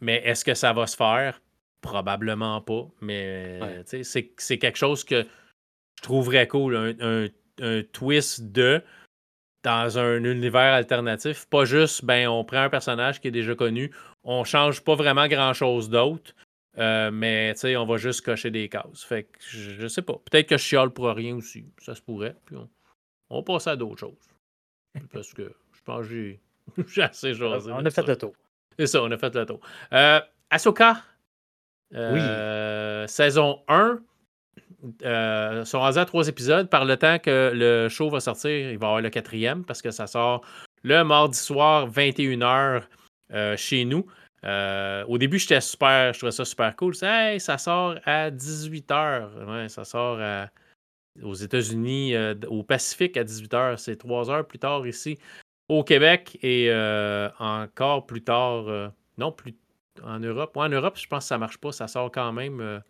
mais est-ce que ça va se faire? Probablement pas. Mais c'est quelque chose que je trouverais cool. Un, un twist de dans un univers alternatif. Pas juste, ben, on prend un personnage qui est déjà connu, on change pas vraiment grand-chose d'autre, euh, mais on va juste cocher des cases. Fait que je, sais pas. Peut-être que je chiale pour rien aussi. Ça se pourrait. Puis on, on passe à d'autres choses. Parce que je pense que j'ai assez jasé. On a fait le tour. C'est ça, on a fait le tour. Euh, Ahsoka. Euh, saison 1 euh, sont rendus à trois épisodes. Par le temps que le show va sortir, il va y avoir le quatrième parce que ça sort le mardi soir, 21h euh, chez nous. Euh, au début, j'étais super, je trouvais ça super cool. Ça sort à 18h. Ouais, ça sort aux États-Unis, au Pacifique à 18h. C'est trois heures plus tard ici au Québec et encore plus tard, non, plus en Europe. en Europe, je pense que ça marche pas. Ça sort quand même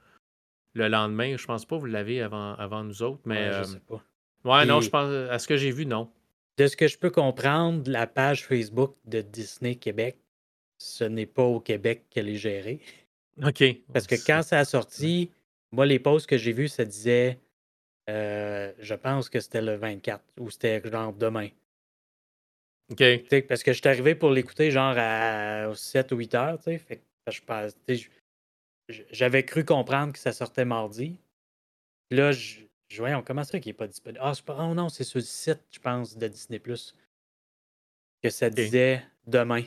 le lendemain. Je pense pas que vous l'avez avant, avant nous autres, mais. Ouais, je euh, sais pas. Ouais, non, je pense. À ce que j'ai vu, non. De ce que je peux comprendre, la page Facebook de Disney Québec, ce n'est pas au Québec qu'elle est gérée. OK. Parce que quand ça a sorti, moi, les posts que j'ai vus, ça disait, euh, je pense que c'était le 24 ou c'était genre demain. OK. parce que je suis arrivé pour l'écouter genre à 7 ou 8 heures, tu sais. Fait que je pense, j'avais cru comprendre que ça sortait mardi. là, je, je voyais, on commence ça qui n'est pas disponible. Ah, pas, oh non, c'est sur le site, je pense, de Disney Plus que ça disait demain.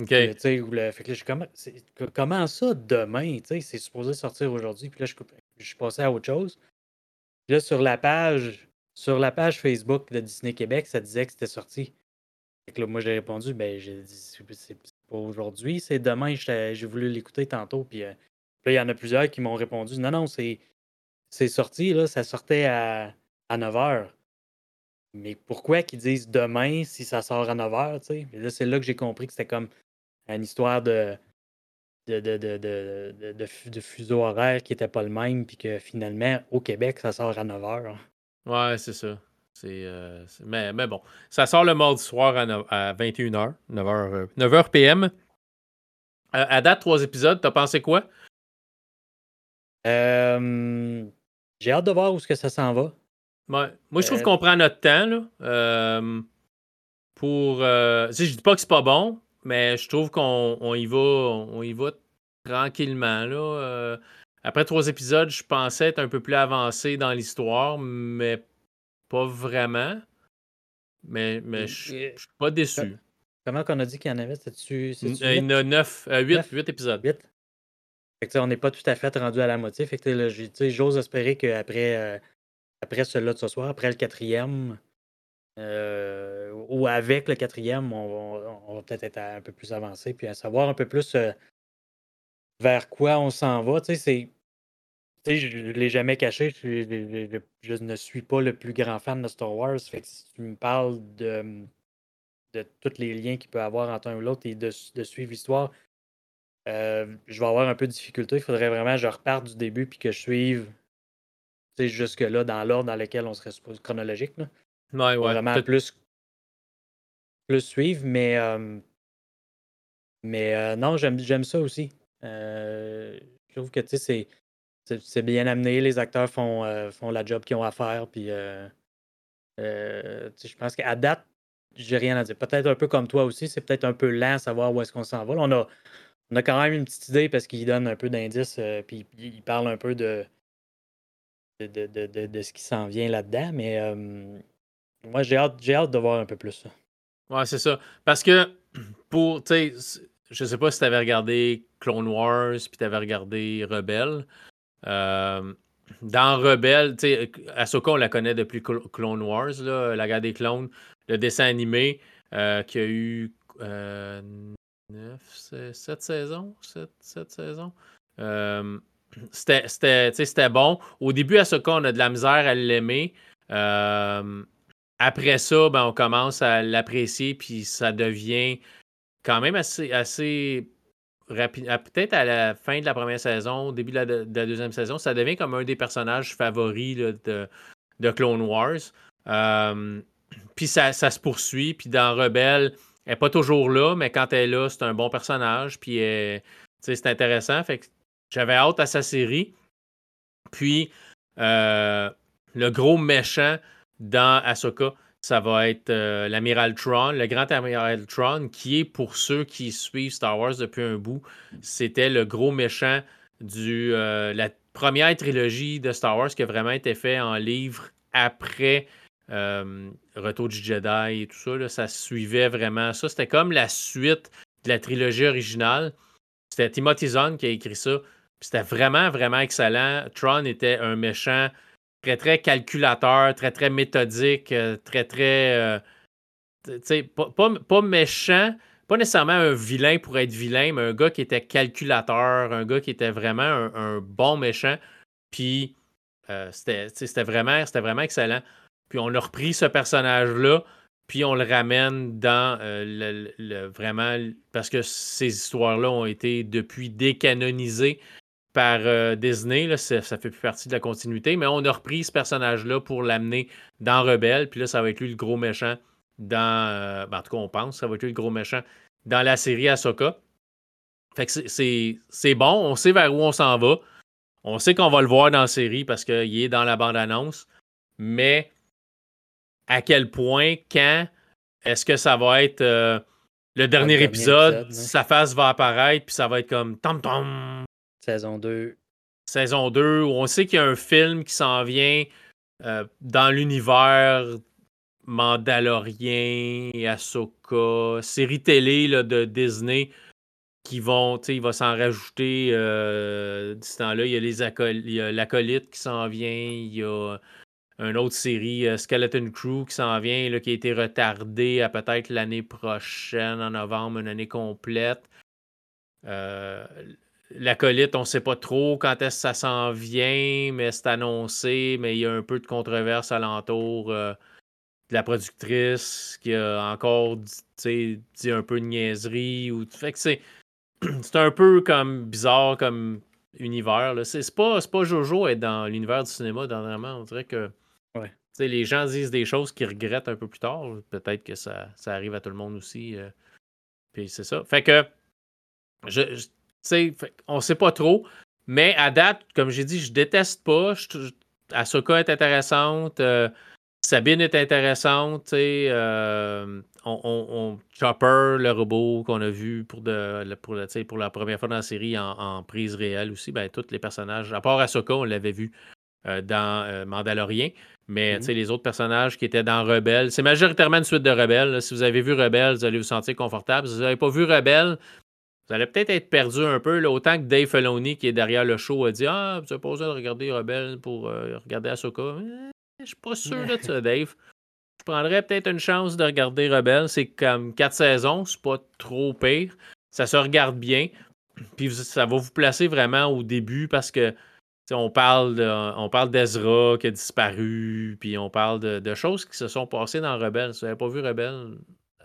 OK. fait que là, je, comment ça demain? C'est supposé sortir aujourd'hui. Puis là, je, je suis passé à autre chose. Puis là, sur la page, sur la page Facebook de Disney Québec, ça disait que c'était sorti. Fait que là, moi, j'ai répondu, ben, j'ai dit, aujourd'hui, c'est demain, j'ai voulu l'écouter tantôt. Puis euh, là, il y en a plusieurs qui m'ont répondu Non, non, c'est sorti, là, ça sortait à, à 9 h. Mais pourquoi qu'ils disent demain si ça sort à 9 h? sais? là, c'est là que j'ai compris que c'était comme une histoire de, de, de, de, de, fuseau horaire qui n'était pas le même, puis que finalement, au Québec, ça sort à 9 h. Ouais, c'est ça. Euh, mais, mais, bon, ça sort le mardi soir à, 21h, 9h, 9h PM. à date, trois épisodes, t'as pensé quoi? Euh, j'ai hâte de voir où est-ce que ça s'en va. Moi, je trouve euh, qu'on prend notre temps là, pour. si je dis pas que c'est pas bon, mais je trouve qu'on y va, on y va tranquillement là. après trois épisodes, je pensais être un peu plus avancé dans l'histoire, mais pas vraiment. Mais, mais je suis pas déçu. Comment qu'on a dit qu'il y en avait? C'est-tu, il y en a 9, 8, épisodes. 8. Fait que, on n'est pas tout à fait rendu à la moitié. Fait que j'ose espérer qu'après euh, après celui-là de ce soir, après le quatrième, euh, ou avec le quatrième, on, va peut-être être un peu plus avancé, puis à savoir un peu plus euh, vers quoi on s'en va. C'est sais, je ne l'ai jamais caché, je, ne suis pas le plus grand fan de Star Wars. Fait que si tu me parles de, de tous les liens qu'il peut avoir entre un ou l'autre et de, suivre l'histoire, euh, je vais avoir un peu de difficulté. Il faudrait vraiment que je reparte du début puis que je suive jusque-là dans l'ordre dans lequel on serait supposé chronologique. Là. Ouais, ouais. Vraiment plus, plus suivre, mais, euh, mais euh, non, j'aime ça aussi. je trouve que c'est c'est bien amené. Les acteurs font, font la job qu'ils ont à faire. Puis, je pense qu'à date, j'ai rien à dire. Peut-être un peu comme toi aussi, c'est peut-être un peu lent à savoir où est-ce qu'on s'en va. on, a, on a quand même une petite idée parce qu'il donne un peu d'indices, euh, puis il parle un peu de, de, de, de, ce qui s'en vient là-dedans, mais euh, moi, j'ai hâte, j'ai hâte de voir un peu plus ça. Ouais, c'est ça. Parce que, pour, tu sais, je sais pas si tu avais regardé Clone Wars, puis tu avais regardé Rebelle. Euh, dans Rebelle, Ahsoka, on la connaît depuis Clone Wars, la guerre des clones le dessin animé euh, qui a eu euh, 9, 7 saisons. 7, saisons. C'était bon. Au début, cas, on a de la misère à l'aimer. Euh, après ça, ben, on commence à l'apprécier, puis ça devient quand même assez. Peut-être à la fin de la première saison, début de la, deuxième saison, ça devient comme un des personnages favoris de, Clone Wars. Euh, puis ça, se poursuit. Puis dans Rebelle, elle n'est pas toujours là, mais quand elle est là, c'est un bon personnage. Puis c'est intéressant. J'avais hâte à sa série. Puis euh, le gros méchant dans Ahsoka, ça va être euh, l'amiral Tron, le grand amiral Tron, qui est pour ceux qui suivent Star Wars depuis un bout, c'était le gros méchant de euh, la première trilogie de Star Wars qui a vraiment été fait en livre après euh, Retour du Jedi et tout ça, ça suivait vraiment ça. C'était comme la suite de la trilogie originale. C'était Timothy Zahn qui a écrit ça. C'était vraiment, vraiment excellent. Tron était un méchant très, très calculateur, très, très méthodique, euh, très, très. Euh, pas, pas, méchant, pas nécessairement un vilain pour être vilain, mais un gars qui était calculateur, un gars qui était vraiment un, bon méchant. Puis c'était vraiment, vraiment excellent. Puis on a repris ce personnage-là, puis on le ramène dans euh, le, vraiment parce que ces histoires-là ont été depuis décanonisées par euh, Disney. Là, ça, fait plus partie de la continuité, mais on a repris ce personnage-là pour l'amener dans Rebelle, puis là, ça va être lui le gros méchant dans. Euh, ben, en tout cas, on pense, ça va être lui le gros méchant dans la série Ahsoka. Fait que c'est bon, on sait vers où on s'en va. On sait qu'on va le voir dans la série parce qu'il est dans la bande-annonce. Mais à quel point, quand, est-ce que ça va être euh, le dernier épisode, sa face va apparaître, puis ça va être comme tom tom. Saison 2. Saison 2, où on sait qu'il y a un film qui s'en vient euh, dans l'univers Mandalorien, Ahsoka, série télé de Disney qui vont, tu sais, il va s'en rajouter euh, temps-là. Il y a les l'acolyte qui s'en vient, il y a une autre série, euh, Skeleton Crew, qui s'en vient, là, qui a été retardée à peut-être l'année prochaine, en novembre, une année complète. Euh, L'acolyte, on ne sait pas trop quand est-ce que ça s'en vient, mais c'est annoncé, mais il y a un peu de controverse alentour euh, de la productrice qui a encore dit, dit un peu de niaiserie. Ou... Fait que c'est, c'est un peu comme bizarre comme univers. C'est, pas, pas Jojo être dans l'univers du cinéma dernièrement. On dirait que les gens disent des choses qu'ils regrettent un peu plus tard. Peut-être que ça, ça, arrive à tout le monde aussi. Euh, puis c'est ça. Fait que, je, sais, on sait pas trop. Mais à date, comme j'ai dit, je déteste pas. Je, Ahsoka est intéressante. Euh, Sabine est intéressante. Euh, on, Chopper, le robot qu'on a vu pour, de, pour, pour la première fois dans la série en, prise réelle aussi, ben, tous les personnages, à part Ahsoka, on l'avait vu dans Mandalorien. Mais mmh les autres personnages qui étaient dans Rebelle, c'est majoritairement une suite de Rebelle. Si vous avez vu Rebelle, vous allez vous sentir confortable. Si vous n'avez pas vu Rebelle, vous allez peut-être être perdu un peu. autant que Dave Filoni, qui est derrière le show, a dit Ah, vous n'avez pas besoin de regarder Rebelle pour euh, regarder Ahsoka. Eh, je suis pas sûr de ça, Dave. Je prendrais peut-être une chance de regarder Rebelle. C'est comme quatre saisons, c'est pas trop pire. Ça se regarde bien. Puis ça va vous placer vraiment au début parce que on parle de, on parle d'Ezra qui a disparu, puis on parle de, choses qui se sont passées dans Rebelle. Si vous n'avez pas vu Rebelle,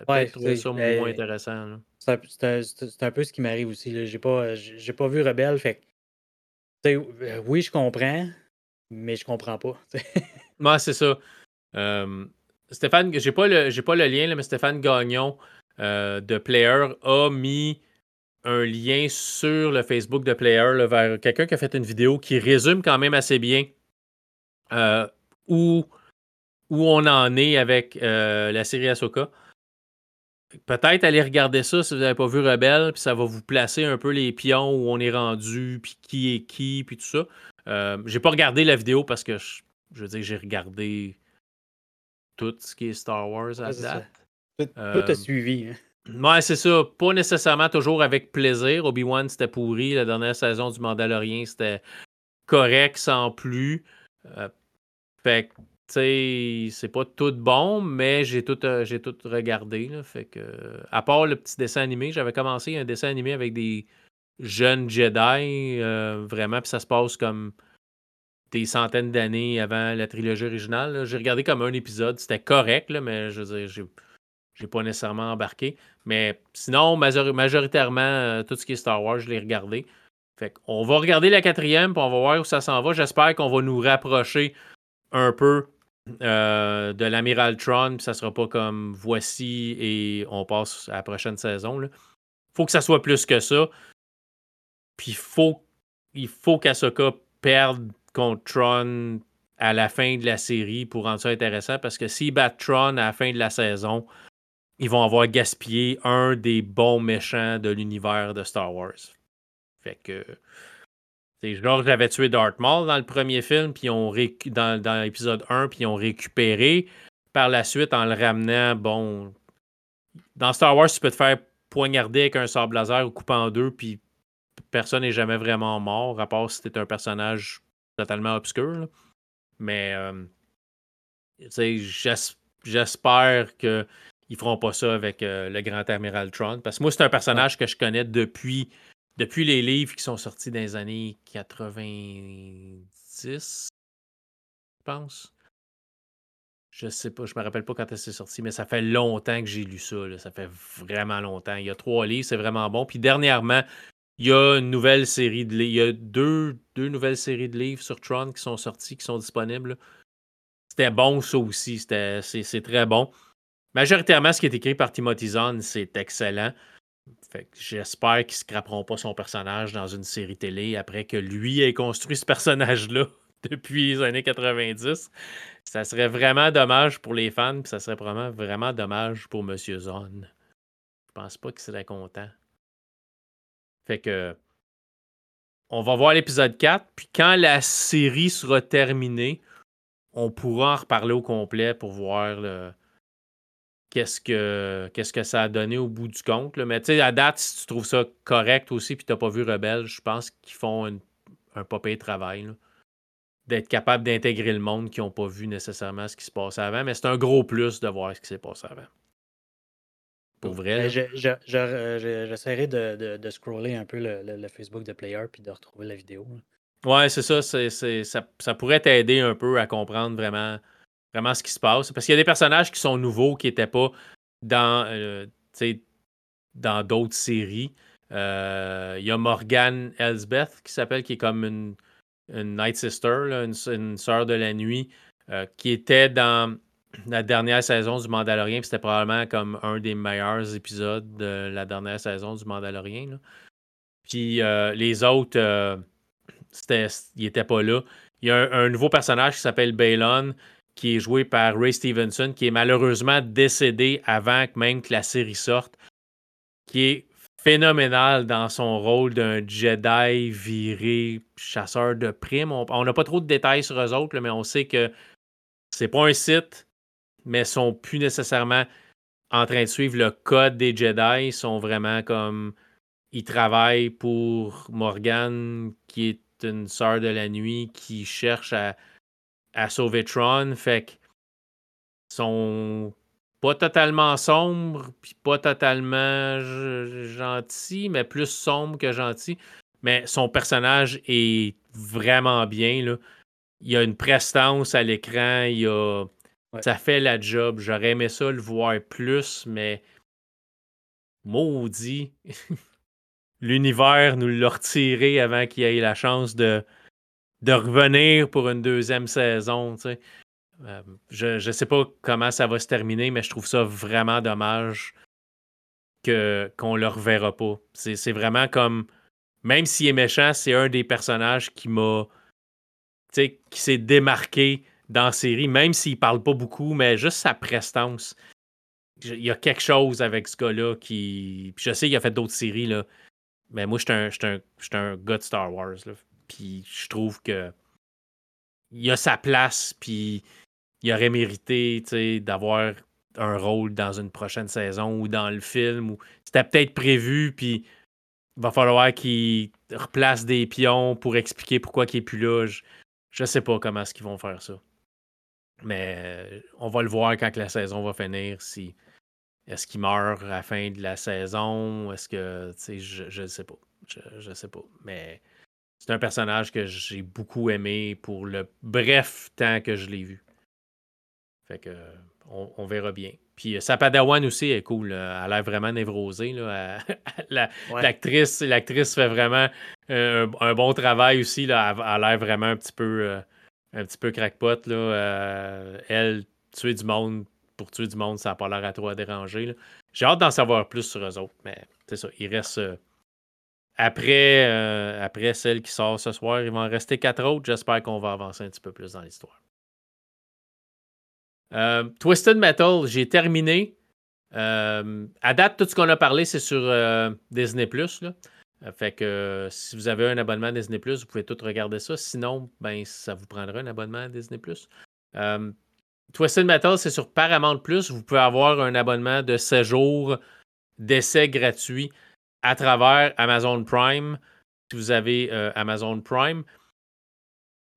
peut-être trouvé ça moins intéressant. C'est un, peu ce qui m'arrive aussi. J'ai pas, j'ai pas vu Rebelle, euh, oui, je comprends, mais je comprends pas. Moi, c'est ça. Stéphane, j'ai pas le le lien, mais Stéphane Gagnon euh, de Player a mis un lien sur le Facebook de Player vers quelqu'un qui a fait une vidéo qui résume quand même assez bien euh, où, où on en est avec euh, la série Ahsoka. Peut-être aller regarder ça si vous n'avez pas vu Rebelle, puis ça va vous placer un peu les pions où on est rendu, puis qui est qui, puis tout ça. Euh, j'ai pas regardé la vidéo parce que je, je veux dire, j'ai regardé tout ce qui est Star Wars à date. Tout, a suivi. Hein. Ouais, c'est ça. Pas nécessairement toujours avec plaisir. Obi-Wan, c'était pourri. La dernière saison du Mandalorian, c'était correct sans plus. Euh, fait c'est pas tout bon, mais j'ai tout, euh, tout regardé. fait que, à part le petit dessin animé, j'avais commencé un dessin animé avec des jeunes Jedi, euh, vraiment, puis ça se passe comme des centaines d'années avant la trilogie originale. J'ai regardé comme un épisode. C'était correct, là, mais je veux dire, j'ai pas nécessairement embarqué. Mais sinon, majoritairement, euh, tout ce qui est Star Wars, je l'ai regardé. Fait on va regarder la quatrième, puis on va voir où ça s'en va. J'espère qu'on va nous rapprocher un peu euh, de l'Amiral Tron, puis ça sera pas comme voici et on passe à la prochaine saison. Il faut que ça soit plus que ça. Puis faut, il faut qu'Asoka perde contre Tron à la fin de la série pour rendre ça intéressant, parce que s'il bat Tron à la fin de la saison, ils vont avoir gaspillé un des bons méchants de l'univers de Star Wars. Fait que. C'est genre, j'avais tué Darth Maul dans le premier film, puis on dans, dans l'épisode 1, puis ils ont récupéré. Par la suite, en le ramenant, bon. Dans Star Wars, tu peux te faire poignarder avec un sable laser ou couper en deux, puis personne n'est jamais vraiment mort, à part si t'es un personnage totalement obscur. Mais, euh, j'espère que ils feront pas ça avec euh, le grand amiral Tron. Parce que moi, c'est un personnage que je connais depuis, depuis les livres qui sont sortis dans les années 90, je pense. Je sais pas, je me rappelle pas quand elle s'est sortie, mais ça fait longtemps que j'ai lu ça. Ça fait vraiment longtemps. Il y a trois livres, c'est vraiment bon. Puis dernièrement, il y a une nouvelle série de livres. Il y a deux, deux nouvelles séries de livres sur Tron qui sont sortis, qui sont disponibles. C'était bon, ça aussi. C'est très bon. Majoritairement, ce qui est écrit par Timothy Zahn, c'est excellent. J'espère qu'ils ne scraperont pas son personnage dans une série télé après que lui ait construit ce personnage-là depuis les années 90. Ça serait vraiment dommage pour les fans, puis ça serait vraiment, vraiment dommage pour M. Zahn. Je pense pas qu'il serait content. Fait que on va voir l'épisode 4, puis quand la série sera terminée, on pourra en reparler au complet pour voir le, qu'est-ce que, qu'est-ce que ça a donné au bout du compte. Mais tu sais, à date, si tu trouves ça correct aussi puis tu n'as pas vu Rebelle, je pense qu'ils font un pas de travail. D'être capable d'intégrer le monde qui n'ont pas vu nécessairement ce qui se passait avant. Mais c'est un gros plus de voir ce qui s'est passé avant. Pour vrai. J'essaierai de, de, scroller un peu le, Facebook de Player puis de retrouver la vidéo. Ouais, c'est ça, c'est, ça. Ça pourrait t'aider un peu à comprendre vraiment vraiment ce qui se passe. Parce qu'il y a des personnages qui sont nouveaux, qui n'étaient pas dans euh, dans d'autres séries. Euh, il y a Morgan Elsbeth qui s'appelle, qui est comme une, Night Sister, une, une sœur de la nuit, euh, qui était dans la dernière saison du Mandalorian. C'était probablement comme un des meilleurs épisodes de la dernière saison du Mandalorian. Puis les autres, ils n'étaient pas là. Il y a un, un nouveau personnage qui s'appelle Balon, qui est joué par Ray Stevenson, qui est malheureusement décédé avant même que la série sorte, qui est phénoménal dans son rôle d'un Jedi viré chasseur de primes. On n'a pas trop de détails sur eux autres, mais on sait que c'est pas un site, mais ils sont plus nécessairement en train de suivre le code des Jedi. Ils sont vraiment comme. Ils travaillent pour Morgan, qui est une sœur de la nuit, qui cherche à à sauver Tron. Fait que sont pas totalement sombres, puis pas totalement gentils, mais plus sombres que gentils. mais son personnage est vraiment bien. Là. Il y a une prestance à l'écran, il a... ça fait la job. J'aurais aimé ça le voir plus, mais maudit. L'univers nous l'a retiré avant qu'il ait la chance de, de revenir pour une deuxième saison. Euh, je ne sais pas comment ça va se terminer, mais je trouve ça vraiment dommage qu'on ne le reverra pas. C'est, vraiment comme. Même s'il est méchant, c'est un des personnages qui m'a. qui s'est démarqué dans la série, même s'il parle pas beaucoup, mais juste sa prestance. Il y a quelque chose avec ce gars-là qui. je sais qu'il a fait d'autres séries, là. Mais moi, je suis un, un, gars de Star Wars. Là. Puis je trouve que il a sa place, puis il aurait mérité d'avoir un rôle dans une prochaine saison ou dans le film. Ou... C'était peut-être prévu, puis il va falloir qu'il replace des pions pour expliquer pourquoi il n'est plus là. Je, ne sais pas comment est-ce qu'ils vont faire ça. Mais euh, on va le voir quand la saison va finir. Si est-ce qu'il meurt à la fin de la saison? Est-ce que je ne sais pas. Je ne sais pas. Mais c'est un personnage que j'ai beaucoup aimé pour le bref temps que je l'ai vu. Fait que on, verra bien. Puis euh, sa Padawan aussi est cool. Elle a l'air vraiment névrosée. L'actrice l'actrice fait vraiment euh, un, bon travail aussi. Là. Elle a l'air vraiment un petit peu euh, un petit peu crackpot. Là. elle, tuer du monde pour tuer du monde, ça n'a pas l'air à trop à déranger. J'ai hâte d'en savoir plus sur eux autres, mais c'est ça. Il reste après, euh, après celle qui sort ce soir, il va en rester quatre autres. J'espère qu'on va avancer un petit peu plus dans l'histoire. Euh, Twisted Metal, j'ai terminé. Euh, à date, tout ce qu'on a parlé, c'est sur Disney. Fait que si vous avez un abonnement à Disney vous pouvez tout regarder ça. Sinon, ben, ça vous prendra un abonnement à Disney. Twisted Metal, c'est sur Paramount Plus. Vous pouvez avoir un abonnement de 7 jours d'essai gratuit à travers Amazon Prime, si vous avez euh, Amazon Prime.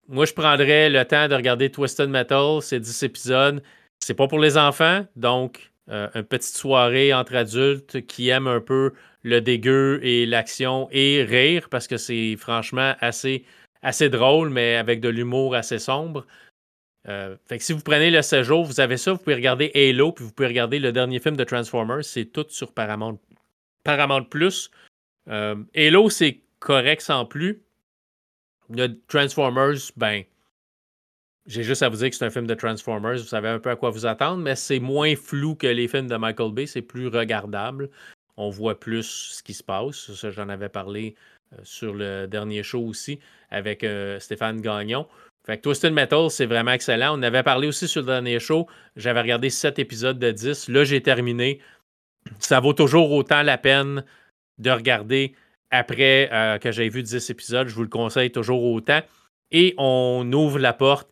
Moi, je prendrais le temps de regarder Twisted Metal, ces 10 épisodes. C'est pas pour les enfants, donc euh, une petite soirée entre adultes qui aiment un peu le dégueu et l'action et rire parce que c'est franchement assez, assez drôle, mais avec de l'humour assez sombre. Euh, si vous prenez le séjour, vous avez ça, vous pouvez regarder Halo, puis vous pouvez regarder le dernier film de Transformers, c'est tout sur Paramount Paramount Plus. Euh, Halo, c'est correct sans plus. Le Transformers, ben, j'ai juste à vous dire que c'est un film de Transformers. Vous savez un peu à quoi vous attendre, mais c'est moins flou que les films de Michael Bay. C'est plus regardable. On voit plus ce qui se passe. Ça, j'en avais parlé euh, sur le dernier show aussi avec euh, Stéphane Gagnon. Fait que Twisted Metal, c'est vraiment excellent. On avait parlé aussi sur le dernier show. J'avais regardé 7 épisodes de 10. Là, j'ai terminé ça vaut toujours autant la peine de regarder après euh, que j'ai vu 10 épisodes. Je vous le conseille toujours autant. Et on ouvre la porte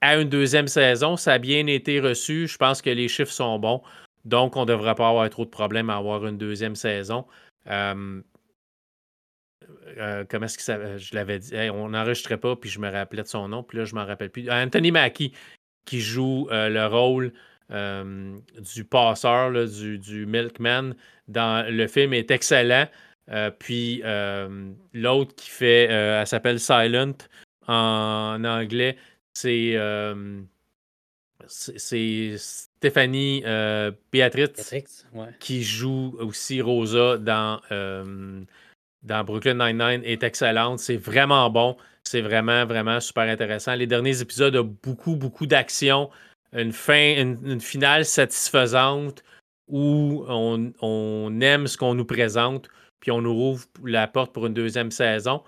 à une deuxième saison. Ça a bien été reçu. Je pense que les chiffres sont bons. Donc, on ne devrait pas avoir trop de problèmes à avoir une deuxième saison. Euh, euh, comment est-ce que ça. Je l'avais dit? on n'enregistrait pas, puis je me rappelais de son nom, puis là, je ne m'en rappelle plus. Anthony Mackie, qui joue le rôle euh, du passeur, du, milkman dans le film est excellent. Euh, puis euh, l'autre qui fait, elle s'appelle Silent en, anglais, c'est c'est Stéphanie Béatrice qui joue aussi Rosa dans, dans Brooklyn Nine-Nine est excellente. C'est vraiment bon. C'est vraiment, vraiment super intéressant. Les derniers épisodes ont beaucoup, beaucoup d'action une fin, une, finale satisfaisante où on, aime ce qu'on nous présente, puis on nous ouvre la porte pour une deuxième saison.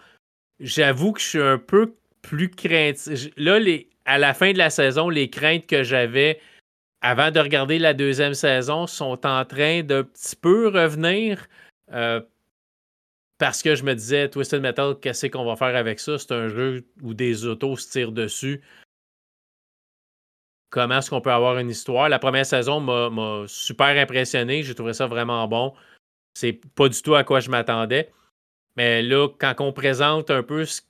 J'avoue que je suis un peu plus craintif. Là, les, à la fin de la saison, les craintes que j'avais avant de regarder la deuxième saison sont en train d'un petit peu revenir. Euh, parce que je me disais, Twisted Metal, qu'est-ce qu'on va faire avec ça? C'est un jeu où des autos se tirent dessus comment est-ce qu'on peut avoir une histoire. La première saison m'a super impressionné. J'ai trouvé ça vraiment bon. C'est pas du tout à quoi je m'attendais. Mais là, quand on présente un peu ce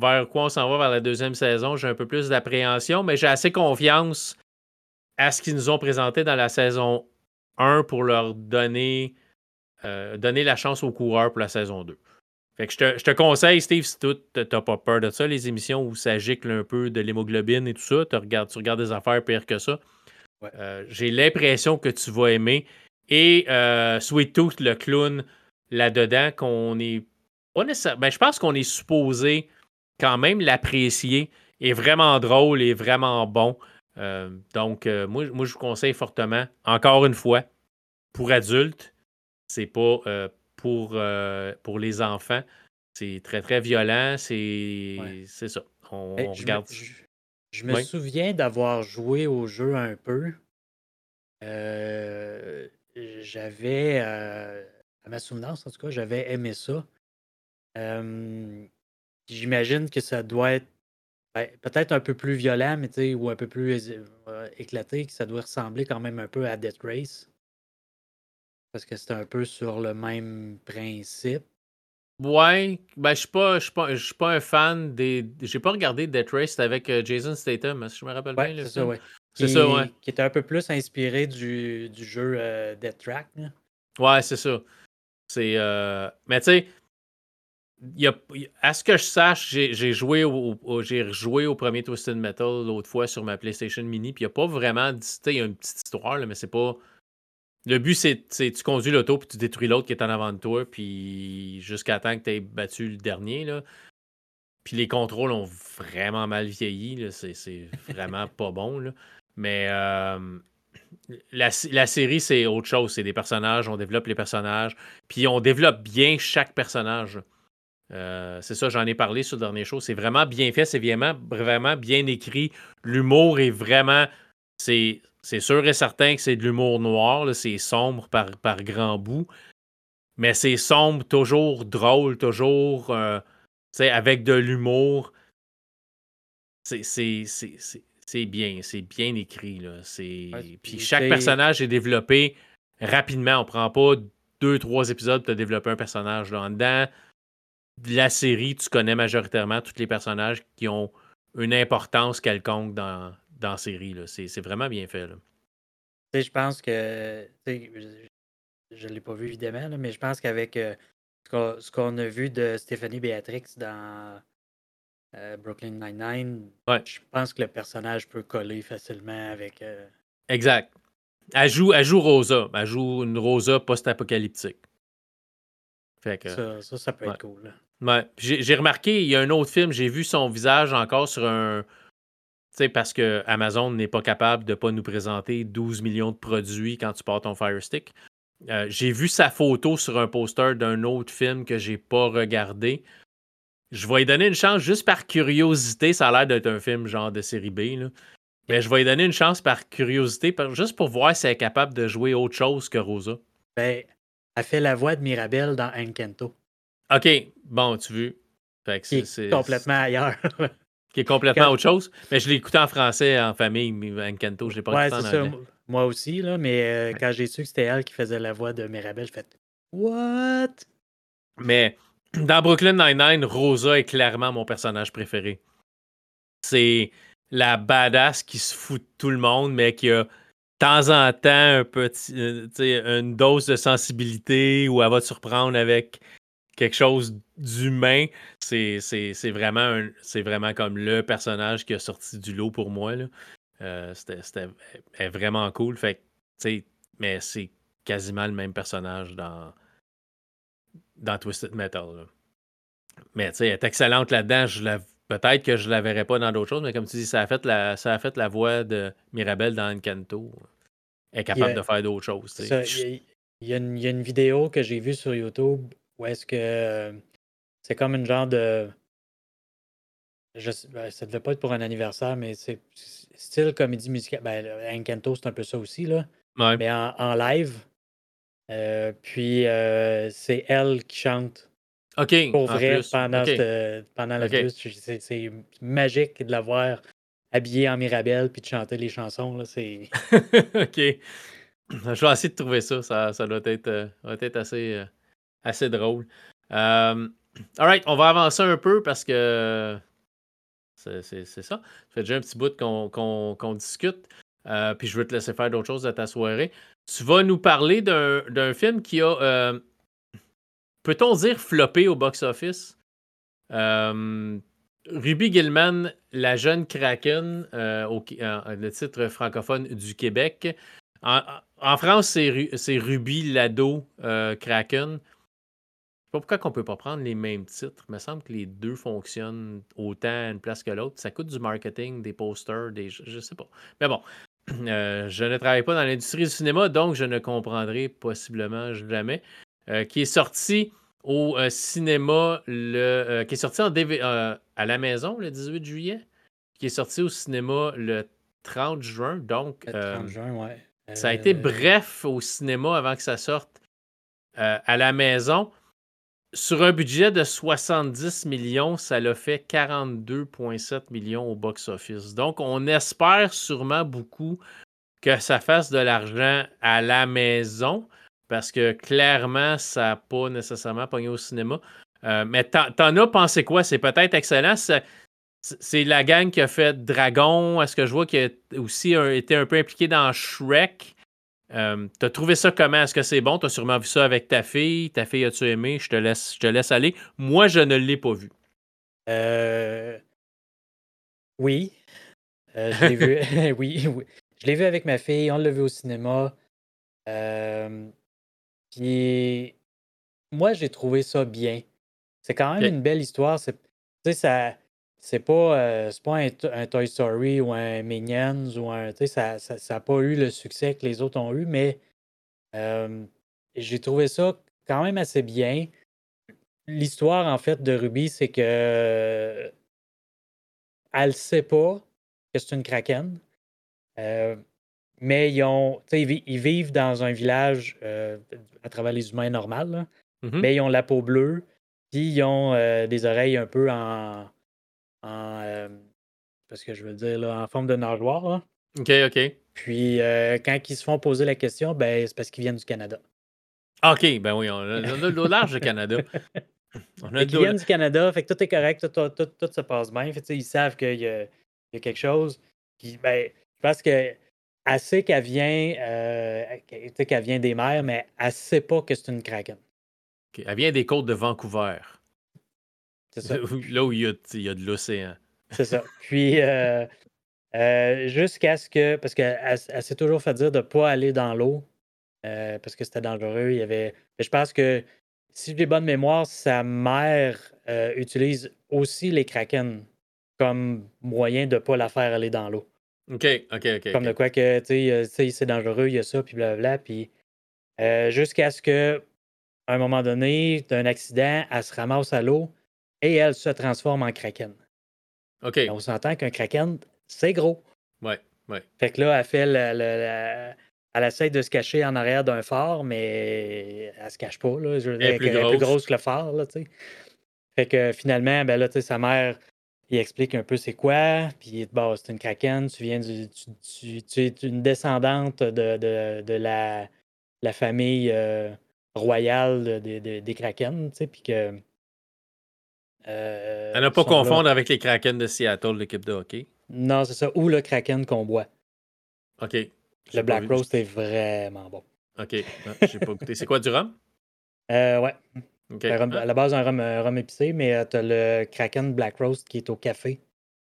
vers quoi on s'en va vers la deuxième saison, j'ai un peu plus d'appréhension, mais j'ai assez confiance à ce qu'ils nous ont présenté dans la saison 1 pour leur donner, euh, donner la chance aux coureurs pour la saison 2. Fait que je te, je te conseille, Steve, si tu n'as pas peur de ça, les émissions où ça gicle un peu de l'hémoglobine et tout ça, tu regardes, tu regardes des affaires pires que ça. Euh, j'ai l'impression que tu vas aimer. Et euh, Sweet Tooth, le clown, là-dedans, qu'on est nécessairement. Ben, je pense qu'on est supposé quand même l'apprécier. Est vraiment drôle et vraiment bon. Euh, donc, moi, moi, je vous conseille fortement, encore une fois, pour adultes, c'est pas pour, pour les enfants. C'est très, très violent. C'est ça. On, ben, regarde. Je me souviens d'avoir joué au jeu un peu. Euh, j'avais, euh, à ma souvenance en tout cas, j'avais aimé ça. j'imagine que ça doit être ben, peut-être un peu plus violent, mais ou un peu plus euh, éclaté, que ça doit ressembler quand même un peu à Death Race. Parce que c'est un peu sur le même principe. Ouais, ben je suis pas, je suis pas, je suis pas un fan des. J'ai pas regardé Death Race avec euh, Jason Statham, si je me rappelle bien. C'est ça, ouais. C'est ça, ouais. Qui était un peu plus inspiré du, du jeu euh, Death Track. Ouais, c'est ça. C'est. Euh... Mais tu sais, y a, à ce que je sache, j'ai joué au, j'ai rejoué au premier Twisted Metal l'autre fois sur ma PlayStation Mini, puis il n'y a pas vraiment. Il y a une petite histoire, là, mais c'est pas. Le but, c'est tu conduis l'auto puis tu détruis l'autre qui est en avant de toi, puis jusqu'à temps que tu aies battu le dernier. Là. Puis les contrôles ont vraiment mal vieilli. C'est vraiment pas bon. Là. Mais euh, la, série, c'est autre chose. C'est des personnages, on développe les personnages, puis on développe bien chaque personnage. Euh, c'est ça, j'en ai parlé sur le dernier show. C'est vraiment bien fait, c'est vraiment, vraiment bien écrit. L'humour est vraiment. C'est c'est sûr et certain que c'est de l'humour noir, c'est sombre par, par grand bout, mais c'est sombre, toujours drôle, toujours euh, avec de l'humour. C'est bien, c'est bien écrit. Là. Puis chaque personnage est développé rapidement. On prend pas deux, trois épisodes pour te développer un personnage. Là. En dedans de la série, tu connais majoritairement tous les personnages qui ont une importance quelconque dans, dans la série. C'est vraiment bien fait. Là. Je pense que. Je ne l'ai pas vu évidemment, mais je pense qu'avec euh, ce qu'on a vu de Stéphanie Béatrix dans euh, Brooklyn Nine-Nine, je pense que le personnage peut coller facilement avec. Euh, exact. Elle joue, elle joue Rosa. Elle joue une Rosa post-apocalyptique. ça, ça, peut être cool. Ouais. J'ai remarqué, il y a un autre film, j'ai vu son visage encore sur un, sais, parce que Amazon n'est pas capable de ne pas nous présenter 12 millions de produits quand tu portes ton Fire Stick. Euh, j'ai vu sa photo sur un poster d'un autre film que j'ai pas regardé. Je vais lui donner une chance juste par curiosité. Ça a l'air d'être un film genre de série B. Mais je vais lui donner une chance par curiosité, juste pour voir si elle est capable de jouer autre chose que Rosa. Ben, elle fait la voix de Mirabelle dans Encanto. OK, bon, tu veux. c'est complètement ailleurs. qui est complètement autre chose. Mais je l'ai écouté en français en famille, Encanto, je l'ai pas ouais, écouté en anglais. Ça. Moi aussi, là, mais euh, quand j'ai su que c'était elle qui faisait la voix de Mirabelle, je fait What? Mais dans Brooklyn Nine-Nine, Rosa est clairement mon personnage préféré. C'est la badass qui se fout de tout le monde, mais qui a de temps en temps un petit, euh, une dose de sensibilité où elle va te surprendre avec quelque chose d'humain, c'est vraiment, vraiment comme le personnage qui a sorti du lot pour moi. Euh, c'était vraiment cool. Fait mais c'est quasiment le même personnage dans, dans Twisted Metal. Mais elle est excellente là-dedans. Peut-être que je ne la verrai pas dans d'autres choses, mais comme tu dis, ça a fait la, ça a fait la voix de Mirabelle dans Encanto. Elle est capable de faire d'autres choses. Il y, a une vidéo que j'ai vue sur YouTube ou est-ce que c'est comme une genre de. Je, ben, ça devait pas être pour un anniversaire, mais c'est style comédie musicale. Ben, Encanto, c'est un peu ça aussi, là. Mais en, live. Euh, puis c'est elle qui chante. OK. Pour vrai, pendant, pendant la vidéo. C'est magique de la voir habillée en Mirabelle puis de chanter les chansons. Là. OK. Je vais essayer de trouver ça. Ça, ça doit, être, euh, doit être assez assez drôle. Euh, right, on va avancer un peu parce que c'est ça. Ça fait déjà un petit bout qu'on discute. Euh, puis je veux te laisser faire d'autres choses à ta soirée. Tu vas nous parler d'un film qui a. Euh, peut-on dire floppé au box-office? Ruby Gilman, la jeune Kraken, au, le titre francophone du Québec. En, France, c'est Ruby Lado Kraken pas pourquoi on ne peut pas prendre les mêmes titres. Il me semble que les deux fonctionnent autant à une place que l'autre. Ça coûte du marketing, des posters, des. Je ne sais pas. Mais bon, euh, je ne travaille pas dans l'industrie du cinéma, donc je ne comprendrai possiblement jamais. Euh, qui est sorti au euh, cinéma, le, qui est sorti en à la maison le 18 juillet, qui est sorti au cinéma le 30 juin. Donc, le 30 juin, ouais. ça a été bref au cinéma avant que ça sorte à la maison. Sur un budget de 70 millions, ça l'a fait 42,7 millions au box-office. Donc, on espère sûrement beaucoup que ça fasse de l'argent à la maison, parce que clairement, ça n'a pas nécessairement pogné au cinéma. Euh, mais t'en as pensé quoi? C'est peut-être excellent. C'est la gang qui a fait Dragon. Est-ce que je vois qu'il a aussi été un peu impliqué dans Shrek? Euh, t'as trouvé ça comment? Est-ce que c'est bon? T'as sûrement vu ça avec ta fille. Ta fille, as-tu aimé? Je te laisse, je te laisse aller. Moi, je ne l'ai pas vu. Euh... Oui. Euh, je l'ai vu. oui, oui. Je l'ai vu avec ma fille. On l'a vu au cinéma. Puis, moi, j'ai trouvé ça bien. C'est quand même une belle histoire. Tu sais, ça c'est pas, euh, pas un, Toy Story ou un Minions ou un. Ça n'a ça, ça pas eu le succès que les autres ont eu, mais j'ai trouvé ça quand même assez bien. L'histoire, en fait, de Ruby, c'est que elle sait pas que c'est une kraken. Euh, mais ils ont. Ils, ils vivent dans un village euh, à travers les humains normaux, mmh mais ils ont la peau bleue, puis ils ont des oreilles un peu en en. Euh, parce que je veux dire, là, en forme de nageoire. OK, OK. Puis, euh, quand ils se font poser la question, ben, c'est parce qu'ils viennent du Canada. Ah, OK, ben oui, on a, de l'eau large du Canada. On a ils viennent du Canada, fait que tout est correct, tout, tout, tout, se passe bien. Fait, ils savent qu'il y, a quelque chose. Puis, ben, je pense que assez qu'elle vient, euh, qu'elle vient des mers, mais elle sait pas que c'est une kraken. Elle vient des côtes de Vancouver. C'est ça. Là où il y a, de l'océan. C'est ça. Puis, euh, euh, jusqu'à ce que. Parce qu'elle s'est toujours fait dire de ne pas aller dans l'eau euh, parce que c'était dangereux. Il y avait. je pense que, si j'ai bonne mémoire, sa mère utilise aussi les kraken comme moyen de ne pas la faire aller dans l'eau. OK, OK, OK. Comme de quoi que, tu sais, c'est dangereux, il y a ça, puis blablabla. Puis, jusqu'à ce que, à un moment donné, d'un accident, elle se ramasse à l'eau et elle se transforme en kraken. OK. on s'entend qu'un kraken, c'est gros. Ouais, ouais. Fait que là, elle fait le, elle essaie de se cacher en arrière d'un phare, mais elle se cache pas. Là. Je veux dire, elle, est plus, grosse. que le phare. Là, fait que finalement, ben là, sa mère, il explique un peu c'est quoi. Puis bon, c'est une kraken, tu viens du, tu, es une descendante de, de, la, la, famille euh, royale des, des kraken. Puis que euh, à ne pas confondre avec les Kraken de Seattle, l'équipe de hockey. Non, c'est ça. Ou le Kraken qu'on boit. OK. Le Black Rose, c'est vraiment bon. OK. J'ai pas goûté. C'est quoi du rhum? Euh, ouais. À la base, un rhum, rhum épicé, mais euh, tu as le Kraken Black Rose qui est au café.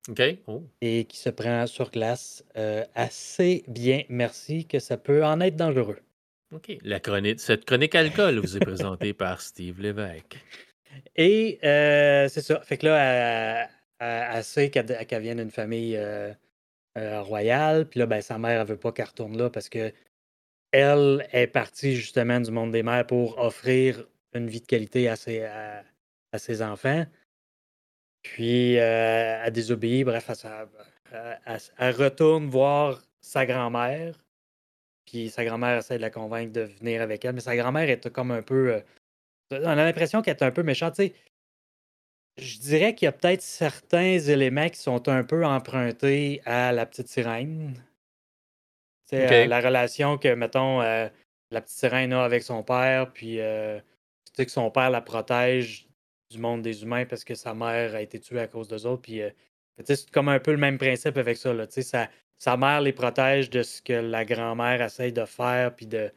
OK. Oh. Et qui se prend sur glace euh, assez bien, merci, que ça peut en être dangereux. OK. La chronique, cette chronique alcool vous est présentée par Steve Lévesque. Et euh, c'est ça. Fait que là, elle, sait qu'elle vient d'une famille euh, euh, royale. Puis là, ben, sa mère, elle veut pas qu'elle retourne là parce que elle est partie justement du monde des mères pour offrir une vie de qualité à ses, à, ses enfants. Puis elle désobéit. Bref, elle, retourne voir sa grand-mère. Puis sa grand-mère essaie de la convaincre de venir avec elle. Mais sa grand-mère est comme un peu on a l'impression qu'elle est un peu méchante. je dirais qu'il y a peut-être certains éléments qui sont un peu empruntés à la petite sirène. Euh, la relation que, mettons, euh, la petite sirène a avec son père, puis euh, que son père la protège du monde des humains parce que sa mère a été tuée à cause d'eux autres. Puis, c'est comme un peu le même principe avec ça. Là, sa, sa mère les protège de ce que la grand-mère essaye de faire, puis de.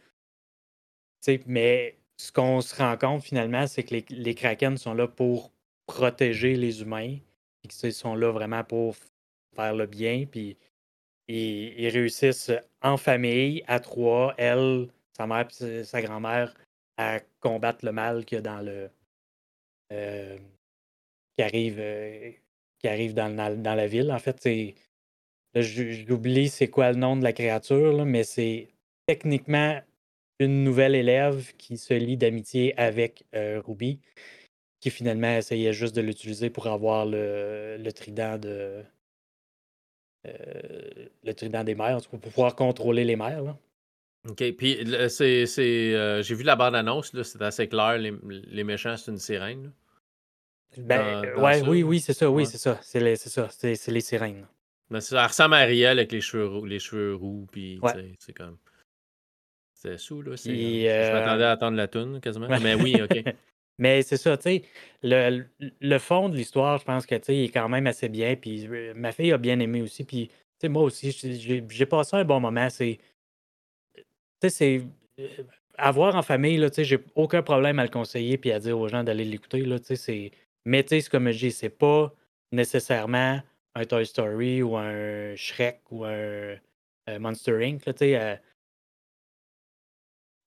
Mais ce qu'on se rend compte finalement, c'est que les, Kraken sont là pour protéger les humains. Ils sont là vraiment pour faire le bien. Puis ils, réussissent en famille, à trois, elle, sa mère et sa grand-mère, à combattre le mal a dans le. Euh, qui arrive, euh, qui arrive dans, dans, la ville. En fait, c'est. J'oublie c'est quoi le nom de la créature, mais c'est techniquement une nouvelle élève qui se lie d'amitié avec euh, Ruby, qui finalement essayait juste de l'utiliser pour avoir le, le trident de. Euh, le trident des mers, pour pouvoir contrôler les mers. OK. Puis c'est. Euh, j'ai vu la bande-annonce, c'est assez clair. Les, les méchants, c'est une sirène. Ben, ouais, oui, oui, c'est ça, oui, c'est ça. C'est ça, c'est les sirènes. Mais ça ressemble à Ariel avec les cheveux roux, les cheveux roux, puis c'est comme. C'est sous, là. Je euh, m'attendais à attendre la toune, quasiment. Mais oui, OK. Mais c'est ça, tu sais, le, le, fond de l'histoire, je pense que, tu sais, il est quand même assez bien. Puis euh, ma fille a bien aimé aussi. Puis, tu sais, moi aussi, j'ai passé un bon moment. C'est, tu sais, c'est euh, avoir en famille, là, tu sais, j'ai aucun problème à le conseiller puis à dire aux gens d'aller l'écouter, là, tu sais, c'est... Mais, tu sais, comme je dis, c'est pas nécessairement un Toy Story ou un Shrek ou un, Monster Inc., tu sais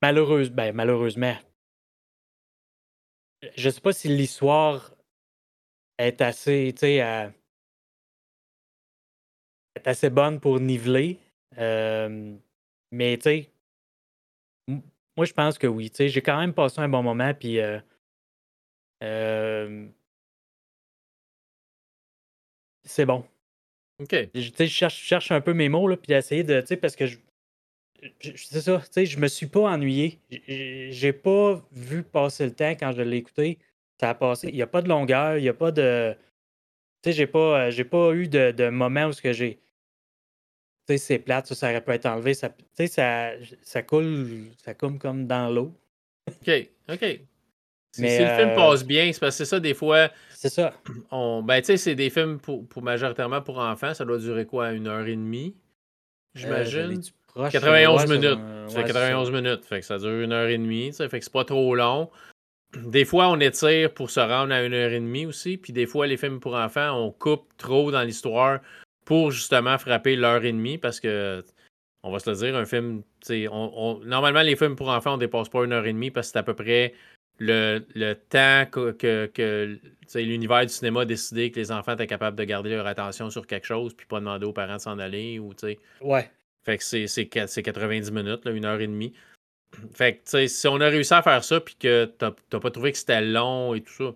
malheureuse, ben, malheureusement, je sais pas si l'histoire est assez, tu sais, est assez bonne pour niveler. mais tu sais, moi je pense que oui. Tu sais, j'ai quand même passé un bon moment, puis euh, c'est bon. OK. Je, je cherche, je cherche un peu mes mots, là, puis essayer de, tu sais, parce que je, c'est ça, tu sais, je me suis pas ennuyé. J'ai pas vu passer le temps quand je l'ai écouté. Ça a passé. Il n'y a pas de longueur, il n'y a pas de. Tu sais, j'ai pas, j'ai pas eu de, de moment où ce que j'ai. Tu sais, c'est plate, ça, ça aurait pu être enlevé. Ça, tu sais, ça, ça coule, ça coule comme dans l'eau. OK, OK. si le film euh, passe bien, c'est parce que c'est ça, des fois. C'est ça. On, ben, tu sais, c'est des films pour, pour, majoritairement pour enfants. Ça doit durer quoi, une heure et demie, euh, j'imagine? 91 minutes. c'est 91 minutes. Fait que ça dure une heure et demie. Fait que c'est pas trop long. Des fois, on étire pour se rendre à une heure et demie aussi. Puis des fois, les films pour enfants, on coupe trop dans l'histoire pour justement frapper l'heure et demie parce que, on va se le dire, un film, on, normalement, les films pour enfants, on dépasse pas une heure et demie parce que c'est à peu près le, temps que, que, l'univers du cinéma a décidé que les enfants étaient capables de garder leur attention sur quelque chose puis pas demander aux parents de s'en aller. Ou, ouais. Fait que c'est 90 minutes, là, une heure et demie. Fait que, si on a réussi à faire ça, puis que t'as pas trouvé que c'était long et tout ça,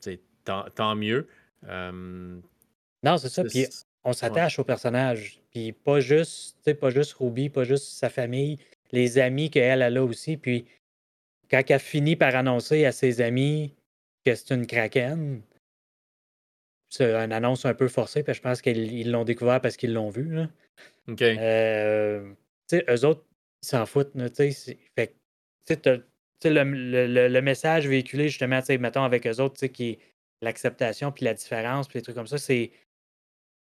c'est tant, mieux. Non, c'est ça. Puis on s'attache au personnage. Puis pas juste, pas juste Ruby, pas juste sa famille, les amis qu'elle a là aussi. Puis quand elle finit par annoncer à ses amis que c'est une kraken, c'est une annonce un peu forcée, puis je pense qu'ils l'ont découvert parce qu'ils l'ont vu. Là. OK. Euh, tu sais, eux autres, ils s'en foutent. Tu sais, fait le, le, le, message véhiculé, justement, mettons, avec eux autres, qui est l'acceptation, puis la différence, puis les trucs comme ça, c'est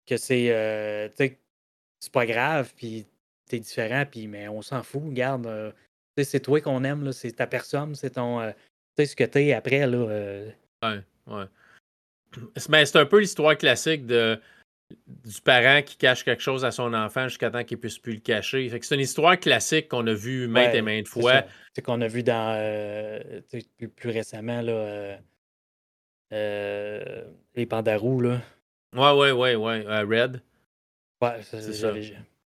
que c'est, euh, c'est pas grave, puis t'es différent, puis mais on s'en fout, regarde. Euh, c'est toi qu'on aime, c'est ta personne, c'est ton. tu sais, ce que t'es après, là. Ouais, ouais. Ben, c'est un peu l'histoire classique de du parent qui cache quelque chose à son enfant jusqu'à temps qu'il puisse plus le cacher. c'est une histoire classique qu'on a vue maintes et maintes fois. C'est qu'on a vu dans euh, plus, récemment là, euh, euh, les Pandarous là. Ouais, ouais, ouais, ouais. Red. Ouais, c'est ça.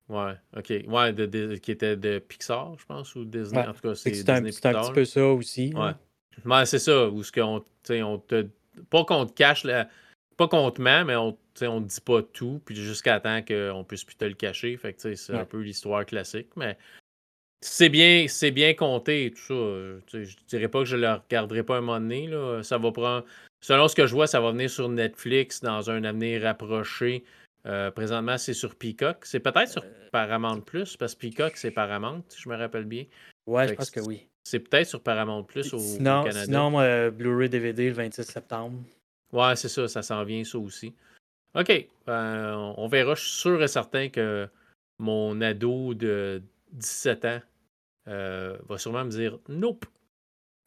Ouais, ok. Ouais, de, qui était de Pixar, je pense, ou Disney. En tout cas, c'est un, un, petit peu ça aussi. Ouais. ouais c'est ça. Où ce qu'on on te. Pas qu'on te cache la pas contre mais on ne dit pas tout, puis jusqu'à temps qu'on puisse plus te le cacher. Fait que c'est un peu l'histoire classique, mais c'est bien, c'est bien compté tout ça. Je dirais pas que je le regarderai pas un moment donné. Là. Ça va prendre. Selon ce que je vois, ça va venir sur Netflix dans un avenir rapproché. Euh, présentement, c'est sur Peacock. C'est peut-être sur euh. Paramount Plus, parce que Peacock, c'est Paramount, si je me rappelle bien. Ouais, je pense que oui. C'est peut-être sur Paramount Plus au, Canada. Sinon, euh, Blu-ray DVD le 26 septembre. Ouais, c'est ça, ça s'en vient, ça aussi. OK. Ben, on verra. Je suis sûr et certain que mon ado de 17 ans euh, va sûrement me dire Nope.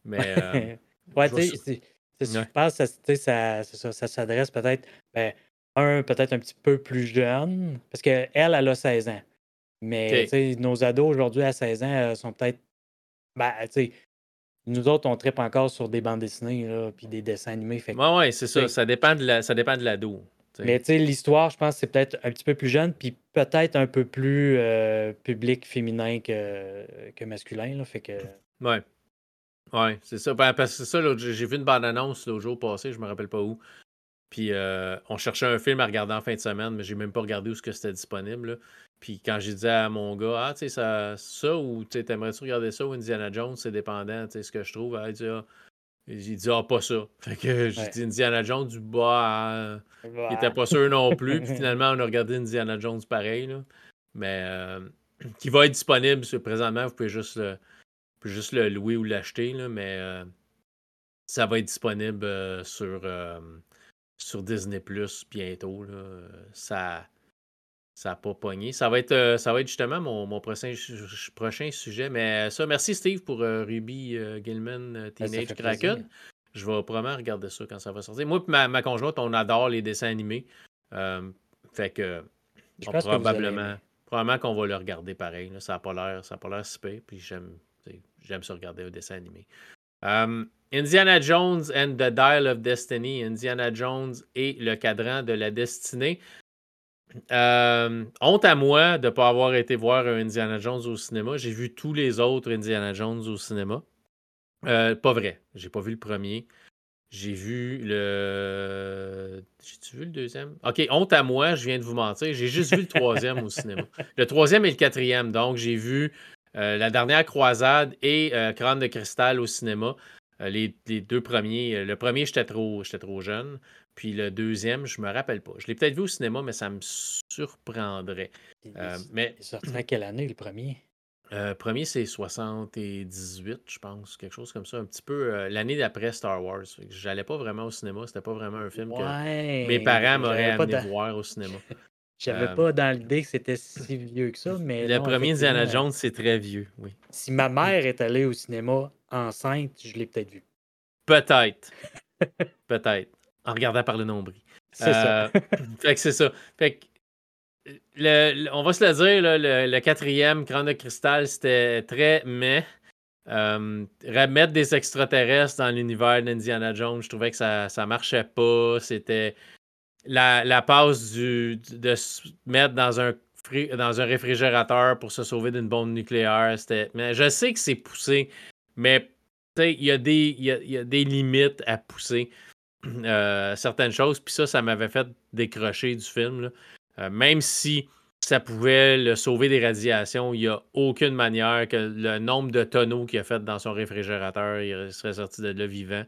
Mais. Euh, ouais, tu sais, je pense que ça, ça, ça s'adresse peut-être, ben, un, peut-être un petit peu plus jeune, parce qu'elle, elle a 16 ans. Mais nos ados aujourd'hui à 16 ans euh, sont peut-être. Ben, nous autres, on tripe encore sur des bandes dessinées puis des dessins animés. Fait ouais, ouais, c'est ça. Ça dépend de la, ça dépend de l'ado. Mais tu sais, l'histoire, je pense, c'est peut-être un petit peu plus jeune, puis peut-être un peu plus euh, public féminin que, que masculin. Là, fait que... Ouais. Ouais, c'est ça. Ben, parce que c'est ça, j'ai vu une bande-annonce le jour passé, je me rappelle pas où. Puis euh, on cherchait un film à regarder en fin de semaine, mais j'ai même pas regardé où c'était disponible. Puis quand j'ai dit à mon gars, ah, tu sais, ça, ça ou tu aimerais-tu regarder ça ou Indiana Jones, c'est dépendant, tu sais, ce que je trouve. il dit, ah, j'ai dit, ah, pas ça. Fait que j'ai dit Indiana Jones du bas, il était pas sûr non plus. Puis finalement, on a regardé Indiana Jones pareil. Là. Mais euh, qui va être disponible présentement, vous pouvez juste le, juste le louer ou l'acheter, mais euh, ça va être disponible euh, sur, sur Disney Plus bientôt. Là. Ça ça n'a pas pogné. Ça va être, ça va être justement mon, mon prochain, prochain sujet. Mais ça, merci Steve pour Ruby Gilman ben, Teenage Kraken. Je vais probablement regarder ça quand ça va sortir. Moi et ma, ma, conjointe, on adore les dessins animés. fait que probablement, probablement qu'on va le regarder pareil. Ça n'a pas l'air, ça pas l'air super. Puis j'aime, j'aime ça regarder un dessin animé. Indiana Jones and the Dial of Destiny. Indiana Jones et le cadran de la destinée. Honte à moi de ne pas avoir été voir Indiana Jones au cinéma. J'ai vu tous les autres Indiana Jones au cinéma. Euh, pas vrai. J'ai pas vu le premier. J'ai vu le. J'ai-tu vu le deuxième? OK, honte à moi, je viens de vous mentir. J'ai juste vu le troisième au cinéma. Le troisième et le quatrième. Donc, j'ai vu euh, La dernière croisade et euh, Crâne de cristal au cinéma. Les, deux premiers. Le premier, j'étais trop, trop jeune. Puis le deuxième, je me rappelle pas. Je l'ai peut-être vu au cinéma, mais ça me surprendrait. mais... Il sorti à quelle année, le premier? Euh, premier, c'est 78, je pense, quelque chose comme ça, un petit peu euh, l'année d'après Star Wars. J'allais pas vraiment au cinéma, c'était pas vraiment un film que mes parents m'auraient amené voir au cinéma. J'avais euh, pas dans l'idée que c'était si vieux que ça, mais. Le premier Indiana Jones, c'est très vieux, oui. Si ma mère est allée au cinéma enceinte, je l'ai peut-être vu. Peut-être. peut-être. En regardant par le nombril. C'est ça. fait que c'est ça. Fait que on va se le dire, le, quatrième, Grand de Cristal, c'était très mais. Euh, remettre des extraterrestres dans l'univers d'Indiana Jones, je trouvais que ça, ça marchait pas. C'était la, la passe du, de se mettre dans un, dans un réfrigérateur pour se sauver d'une bombe nucléaire. Mais je sais que c'est poussé, mais il y, a des, y a des limites à pousser euh, certaines choses. Puis ça, ça m'avait fait décrocher du film. Euh, même si ça pouvait le sauver des radiations, il n'y a aucune manière que le nombre de tonneaux qu'il a fait dans son réfrigérateur, il serait sorti de là vivant.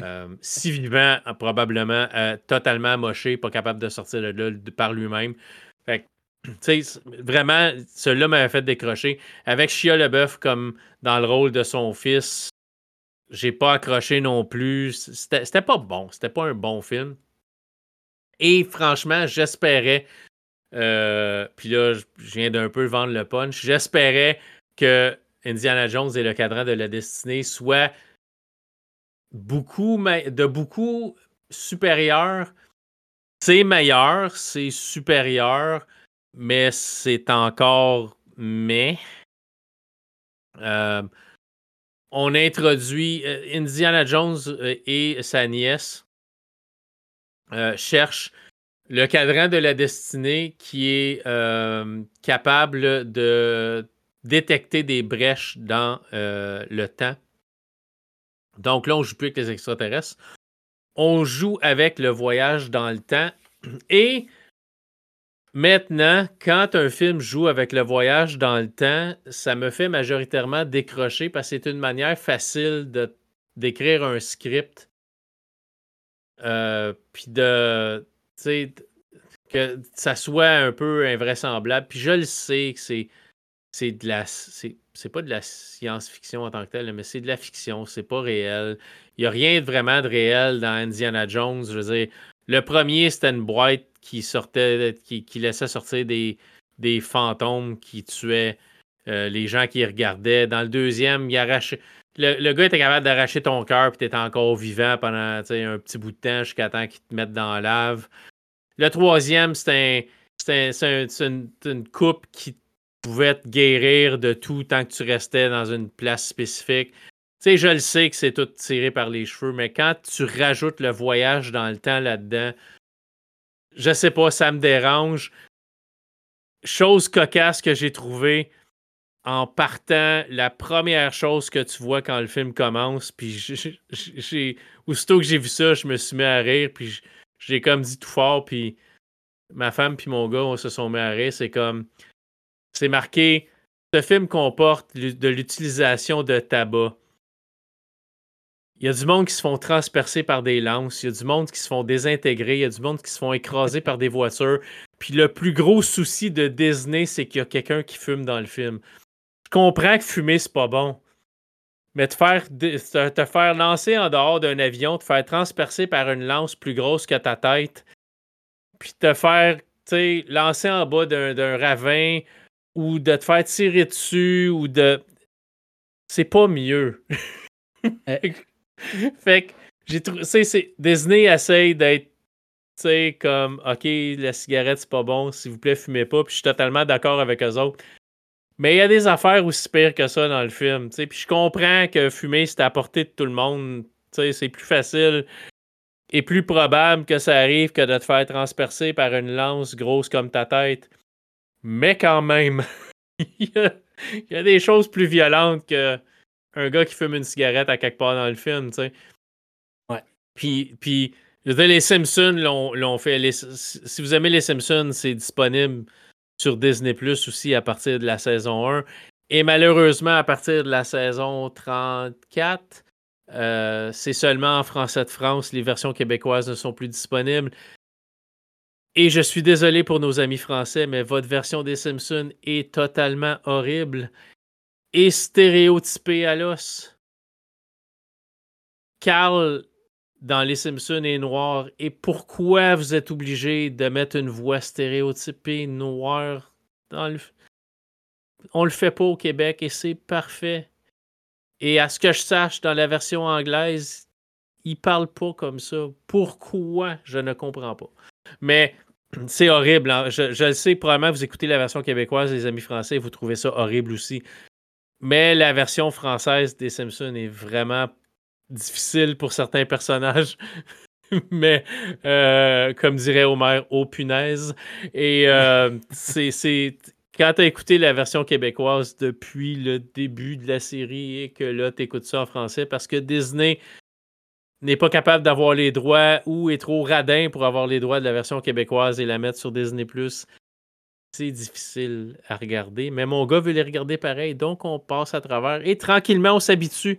Euh, si vivant, probablement totalement moché, pas capable de sortir de là par lui-même. Vraiment, cela m'avait fait décrocher. Avec Chia Leboeuf comme dans le rôle de son fils, j'ai pas accroché non plus. C'était pas bon. C'était pas un bon film. Et franchement, j'espérais, euh, puis là, je viens d'un peu vendre le punch, j'espérais que Indiana Jones et le cadran de la destinée soient beaucoup, de beaucoup supérieur. C'est meilleur, c'est supérieur, mais c'est encore mais. Euh, on introduit euh, Indiana Jones et sa nièce euh, cherche le cadran de la destinée qui est euh, capable de détecter des brèches dans euh, le temps. Donc là, on joue plus avec les extraterrestres. On joue avec le voyage dans le temps. Et maintenant, quand un film joue avec le voyage dans le temps, ça me fait majoritairement décrocher parce que c'est une manière facile d'écrire un script euh, puis de. Que ça soit un peu invraisemblable. Puis je le sais que c'est. C'est de la. C'est pas de la science-fiction en tant que telle, mais c'est de la fiction. C'est pas réel. Il n'y a rien de vraiment de réel dans Indiana Jones. Je veux dire, le premier, c'était une boîte qui sortait, qui, laissait sortir des, fantômes qui tuaient euh, les gens qui regardaient. Dans le deuxième, il arrachait. le, gars était capable d'arracher ton cœur, puis t'étais encore vivant pendant un petit bout de temps jusqu'à temps qu'il te mette dans la lave. Le troisième, une, une, coupe qui pouvait te guérir de tout tant que tu restais dans une place spécifique. Tu sais, je le sais que c'est tout tiré par les cheveux, mais quand tu rajoutes le voyage dans le temps là-dedans, je sais pas, ça me dérange. Chose cocasse que j'ai trouvée, en partant, la première chose que tu vois quand le film commence, puis j'ai, aussitôt que j'ai vu ça, je me suis mis à rire, puis j'ai comme dit tout fort, puis ma femme puis mon gars, on se sont mis à rire. C'est comme, c'est marqué, ce film comporte de l'utilisation de tabac. Il y a du monde qui se font transpercer par des lances, il y a du monde qui se font désintégrer, il y a du monde qui se font écraser par des voitures. Puis le plus gros souci de Disney, c'est qu'il y a quelqu'un qui fume dans le film. Je comprends que fumer, c'est pas bon. Mais te faire, te faire lancer en dehors d'un avion, te faire transpercer par une lance plus grosse que ta tête, puis te faire lancer en bas d'un ravin ou de te faire tirer dessus ou de. C'est pas mieux. fait que j'ai trouvé. Disney essaye d'être tu sais, comme, OK, la cigarette, c'est pas bon, s'il vous plaît, fumez pas. Puis je suis totalement d'accord avec eux autres. Mais il y a des affaires aussi pires que ça dans le film. Puis je comprends que fumer, c'est à portée de tout le monde. C'est plus facile et plus probable que ça arrive que de te faire transpercer par une lance grosse comme ta tête. Mais quand même, il, y a, des choses plus violentes que un gars qui fume une cigarette à quelque part dans le film. sais. Ouais. Puis, puis les Simpsons l'ont fait. si vous aimez les Simpsons, c'est disponible sur Disney Plus aussi à partir de la saison 1. Et malheureusement, à partir de la saison 34, euh, c'est seulement en français de France. Les versions québécoises ne sont plus disponibles. Et je suis désolé pour nos amis français, mais votre version des Simpsons est totalement horrible et stéréotypée à l'os. Carl dans Les Simpsons est noir et pourquoi vous êtes obligé de mettre une voix stéréotypée noire dans le. On le fait pas au Québec et c'est parfait. Et à ce que je sache, dans la version anglaise, il parle pas comme ça. Pourquoi? Je ne comprends pas. Mais c'est horrible. Hein. Je, le sais, probablement, vous écoutez la version québécoise des Amis français, vous trouvez ça horrible aussi. Mais la version française des Simpsons est vraiment difficile pour certains personnages. mais euh, comme dirait Homer, au punaise. Et euh, c'est quand tu as écouté la version québécoise depuis le début de la série et que là, tu écoutes ça en français parce que Disney n'est pas capable d'avoir les droits ou est trop radin pour avoir les droits de la version québécoise et la mettre sur Disney ⁇ c'est difficile à regarder, mais mon gars veut les regarder pareil, donc on passe à travers et tranquillement on s'habitue.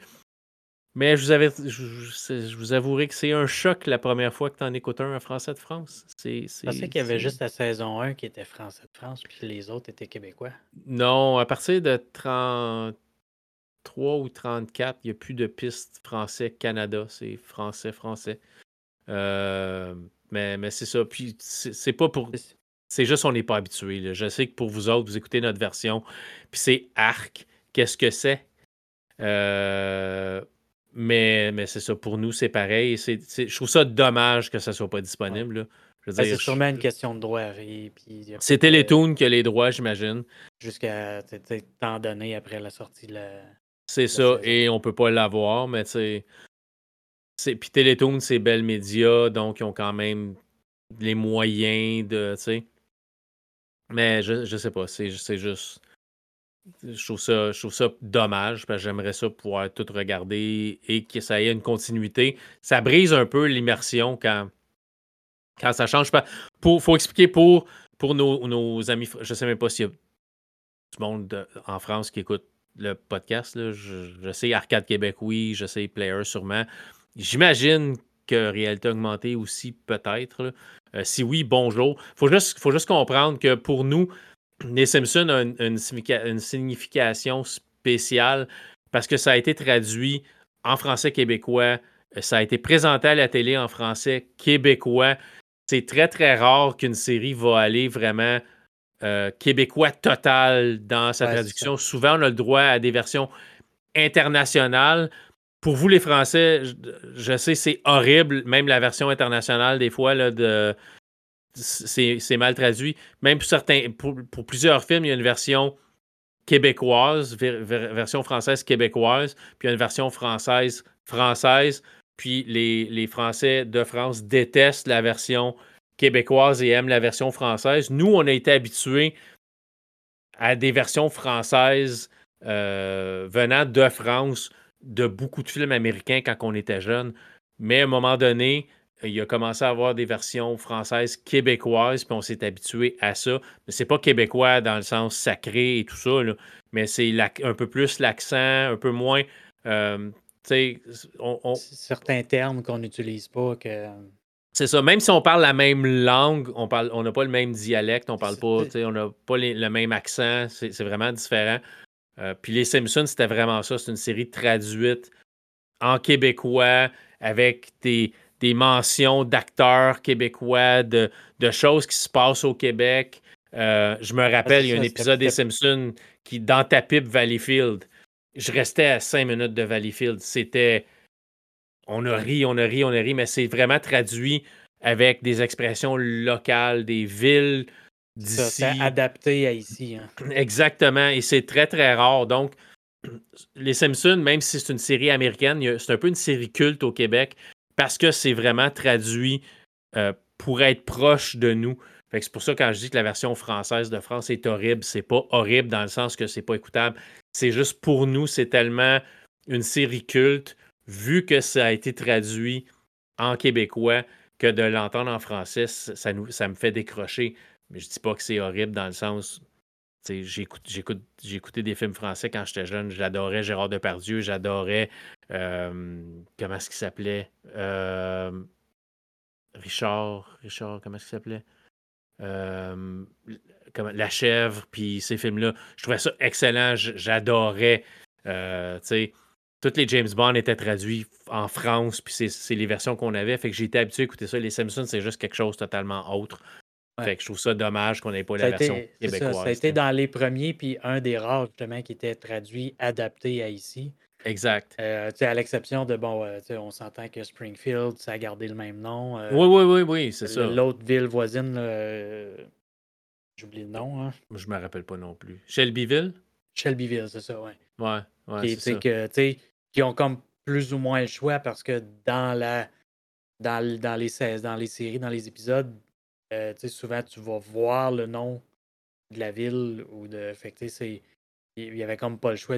Mais je vous, avais, je, vous avouerai que c'est un choc la première fois que tu en écoutes un français de France. C'est, je pensais qu'il y avait juste la saison 1 qui était français de France, puis les autres étaient québécois. Non, à partir de 33 ou 34, il n'y a plus de pistes français-Canada. C'est français-français. Euh, mais, mais c'est ça. Puis c'est, pas pour. C'est juste on n'est pas habitué. Je sais que pour vous autres, vous écoutez notre version, puis c'est arc. Qu'est-ce que c'est? Euh, mais, mais c'est ça, pour nous, c'est pareil. je trouve ça dommage que ça ne soit pas disponible. Ben, c'est sûrement une question de droit. C'est Télétoon qui a les droits, j'imagine. Jusqu'à temps donné après la sortie de la. C'est ça, et on peut pas l'avoir, mais tu sais. Puis Télétoon, c'est Bell Media, donc ils ont quand même les moyens de. Mais je, je sais pas, c'est juste. Je trouve, ça, je trouve ça dommage parce que j'aimerais ça pouvoir tout regarder et que ça ait une continuité. Ça brise un peu l'immersion quand, quand ça change. Il faut expliquer pour, pour nos, amis. Je sais même pas s'il y a du monde en France qui écoute le podcast. Je, sais Arcade Québec, oui. Je sais Player, sûrement. J'imagine que Réalité Augmentée aussi, peut-être. Euh, si oui, bonjour. Il faut juste, faut juste comprendre que pour nous, les Simpsons ont une, signification spéciale parce que ça a été traduit en français québécois, euh, ça a été présenté à la télé en français québécois. C'est très, très rare qu'une série va aller vraiment euh, québécois total dans sa traduction. Souvent, on a le droit à des versions internationale. Pour vous, les Français, je, sais, c'est horrible, même la version internationale, des fois, là, de. C'est mal traduit. Même pour certains, pour, plusieurs films, il y a une version québécoise, version française québécoise, puis il y a une version française française, puis les, les, Français de France détestent la version québécoise et aiment la version française. Nous, on a été habitués à des versions françaises euh, venant de France de beaucoup de films américains quand on était jeune. Mais à un moment donné, il a commencé à avoir des versions françaises québécoises, puis on s'est habitué à ça. Mais c'est pas québécois dans le sens sacré et tout ça, mais c'est un peu plus l'accent, un peu moins. Euh, on, Certains termes qu'on n'utilise pas que. C'est ça. Même si on parle la même langue, on parle, on n'a pas le même dialecte, on parle pas, on n'a pas le même accent. C'est vraiment différent. Euh, puis Les Simpsons, c'était vraiment ça. C'est une série traduite en québécois avec des, des mentions d'acteurs québécois, de, choses qui se passent au Québec. Euh, je me rappelle, il y a un épisode des Simpsons qui, dans ta pipe Valleyfield, je restais à cinq minutes de Valleyfield. C'était. On a ri, on a ri, on a ri, mais c'est vraiment traduit avec des expressions locales, des villes d'ici. adapté à ici. Hein. Exactement, et c'est très, très rare. Donc, Les Simpsons, même si c'est une série américaine, c'est un peu une série culte au Québec parce que c'est vraiment traduit euh, pour être proche de nous. C'est pour ça quand je dis que la version française de France est horrible, c'est pas horrible dans le sens que c'est pas écoutable. C'est juste pour nous, c'est tellement une série culte, vu que ça a été traduit en québécois, que de l'entendre en français, ça, nous, ça me fait décrocher. Mais je dis pas que c'est horrible dans le sens. J'ai écouté des films français quand j'étais jeune. J'adorais Gérard Depardieu, j'adorais. Euh, comment est-ce qu'il s'appelait? Euh, Richard. Richard, comment est-ce qu'il s'appelait? Euh, La chèvre, puis ces films-là. Je trouvais ça excellent. J'adorais. tous les James Bond étaient traduits en France, puis c'est les versions qu'on avait. Fait que été habitué à écouter ça. Les Simpsons, c'est juste quelque chose totalement autre. Fait que je trouve ça dommage qu'on n'ait pas la version québécoise. Ça, a été dans les premiers, puis un des rares, justement, qui était traduit, adapté à ici. Exact. Euh, à l'exception de, bon, euh, on s'entend que Springfield, ça a gardé le même nom. Euh, oui, oui, oui, oui, c'est ça. L'autre ville voisine, j'oublie le nom. Hein. Je me rappelle pas non plus. Shelbyville? Shelbyville, c'est ça, oui. Ouais, ouais, c'est ça. Que, qui ont comme plus ou moins le choix parce que dans la dans, dans, les, dans les séries, dans les épisodes, euh, souvent, tu vas voir le nom de la ville ou de. Fait c'est. Il y avait comme pas le choix.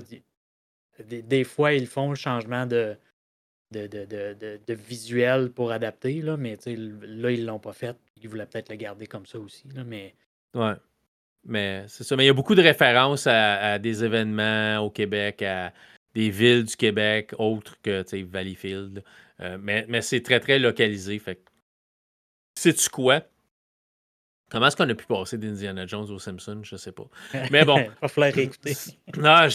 Des, fois, ils font le changement de, de, de, visuel pour adapter, là, mais là, ils l'ont pas fait. Ils voulaient peut-être le garder comme ça aussi. Là, mais... Ouais. Mais c'est ça. Mais il y a beaucoup de références à, des événements au Québec, à des villes du Québec autres que Valleyfield. Euh, mais, mais c'est très, très localisé. Fait sais-tu quoi? Comment est-ce qu'on a pu passer d'Indiana Jones aux Simpsons? Je sais pas. Mais bon. Il va falloir réécouter. non,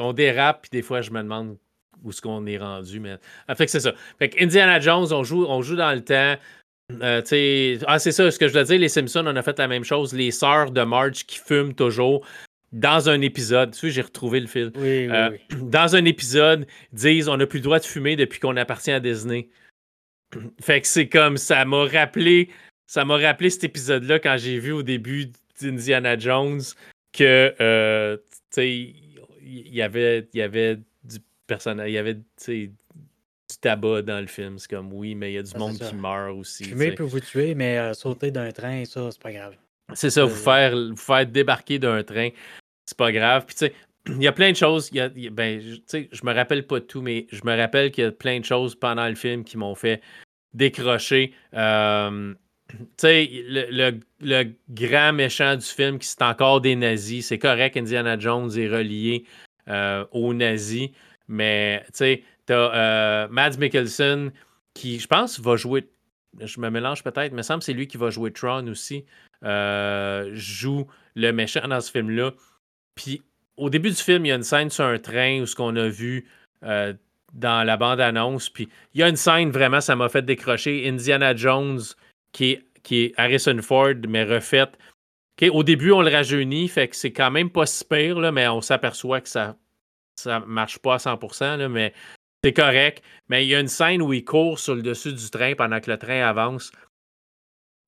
on dérape, puis des fois, je me demande où est-ce qu'on est rendu. Mais... Ah, fait que c'est ça. Fait que Indiana Jones, on joue, on joue dans le temps. Euh, ah, c'est ça, ce que je veux dire, les Simpsons, on a fait la même chose. Les sœurs de Marge qui fument toujours dans un épisode. Tu sais, j'ai retrouvé le fil. Oui, oui, euh, oui. Dans un épisode, disent on n'a plus le droit de fumer depuis qu'on appartient à Disney. fait que c'est comme ça m'a rappelé ça m'a rappelé cet épisode-là quand j'ai vu au début d'Indiana Jones que, euh, il y avait, y avait du personnage, il y avait, du tabac dans le film. C'est comme, oui, mais il y a du monde qui meurt aussi. Fumer peut vous tuer, mais euh, sauter d'un train, ça, c'est pas grave. C'est ça, vous faire, vous faire débarquer d'un train, c'est pas grave. Puis, tu sais, il y a plein de choses. Y a, ben, je me rappelle pas de tout, mais je me rappelle qu'il y a plein de choses pendant le film qui m'ont fait décrocher. Euh, tu sais, le, grand méchant du film, qui c'est encore des nazis, c'est correct, Indiana Jones est relié euh, aux nazis, mais tu sais, t'as euh, Mads Mikkelsen qui, je pense, va jouer, je me mélange peut-être, mais semble que c'est lui qui va jouer Tron aussi, euh, joue le méchant dans ce film-là. Puis au début du film, il y a une scène sur un train où ce qu'on a vu dans la bande-annonce, puis il y a une scène vraiment, ça m'a fait décrocher, Indiana Jones qui est, qui est Harrison Ford, mais refaite. au début, on le rajeunit, fait que c'est quand même pas si pire, là, mais on s'aperçoit que ça ça marche pas à 100%, mais c'est correct. Mais il y a une scène où il court sur le dessus du train pendant que le train avance.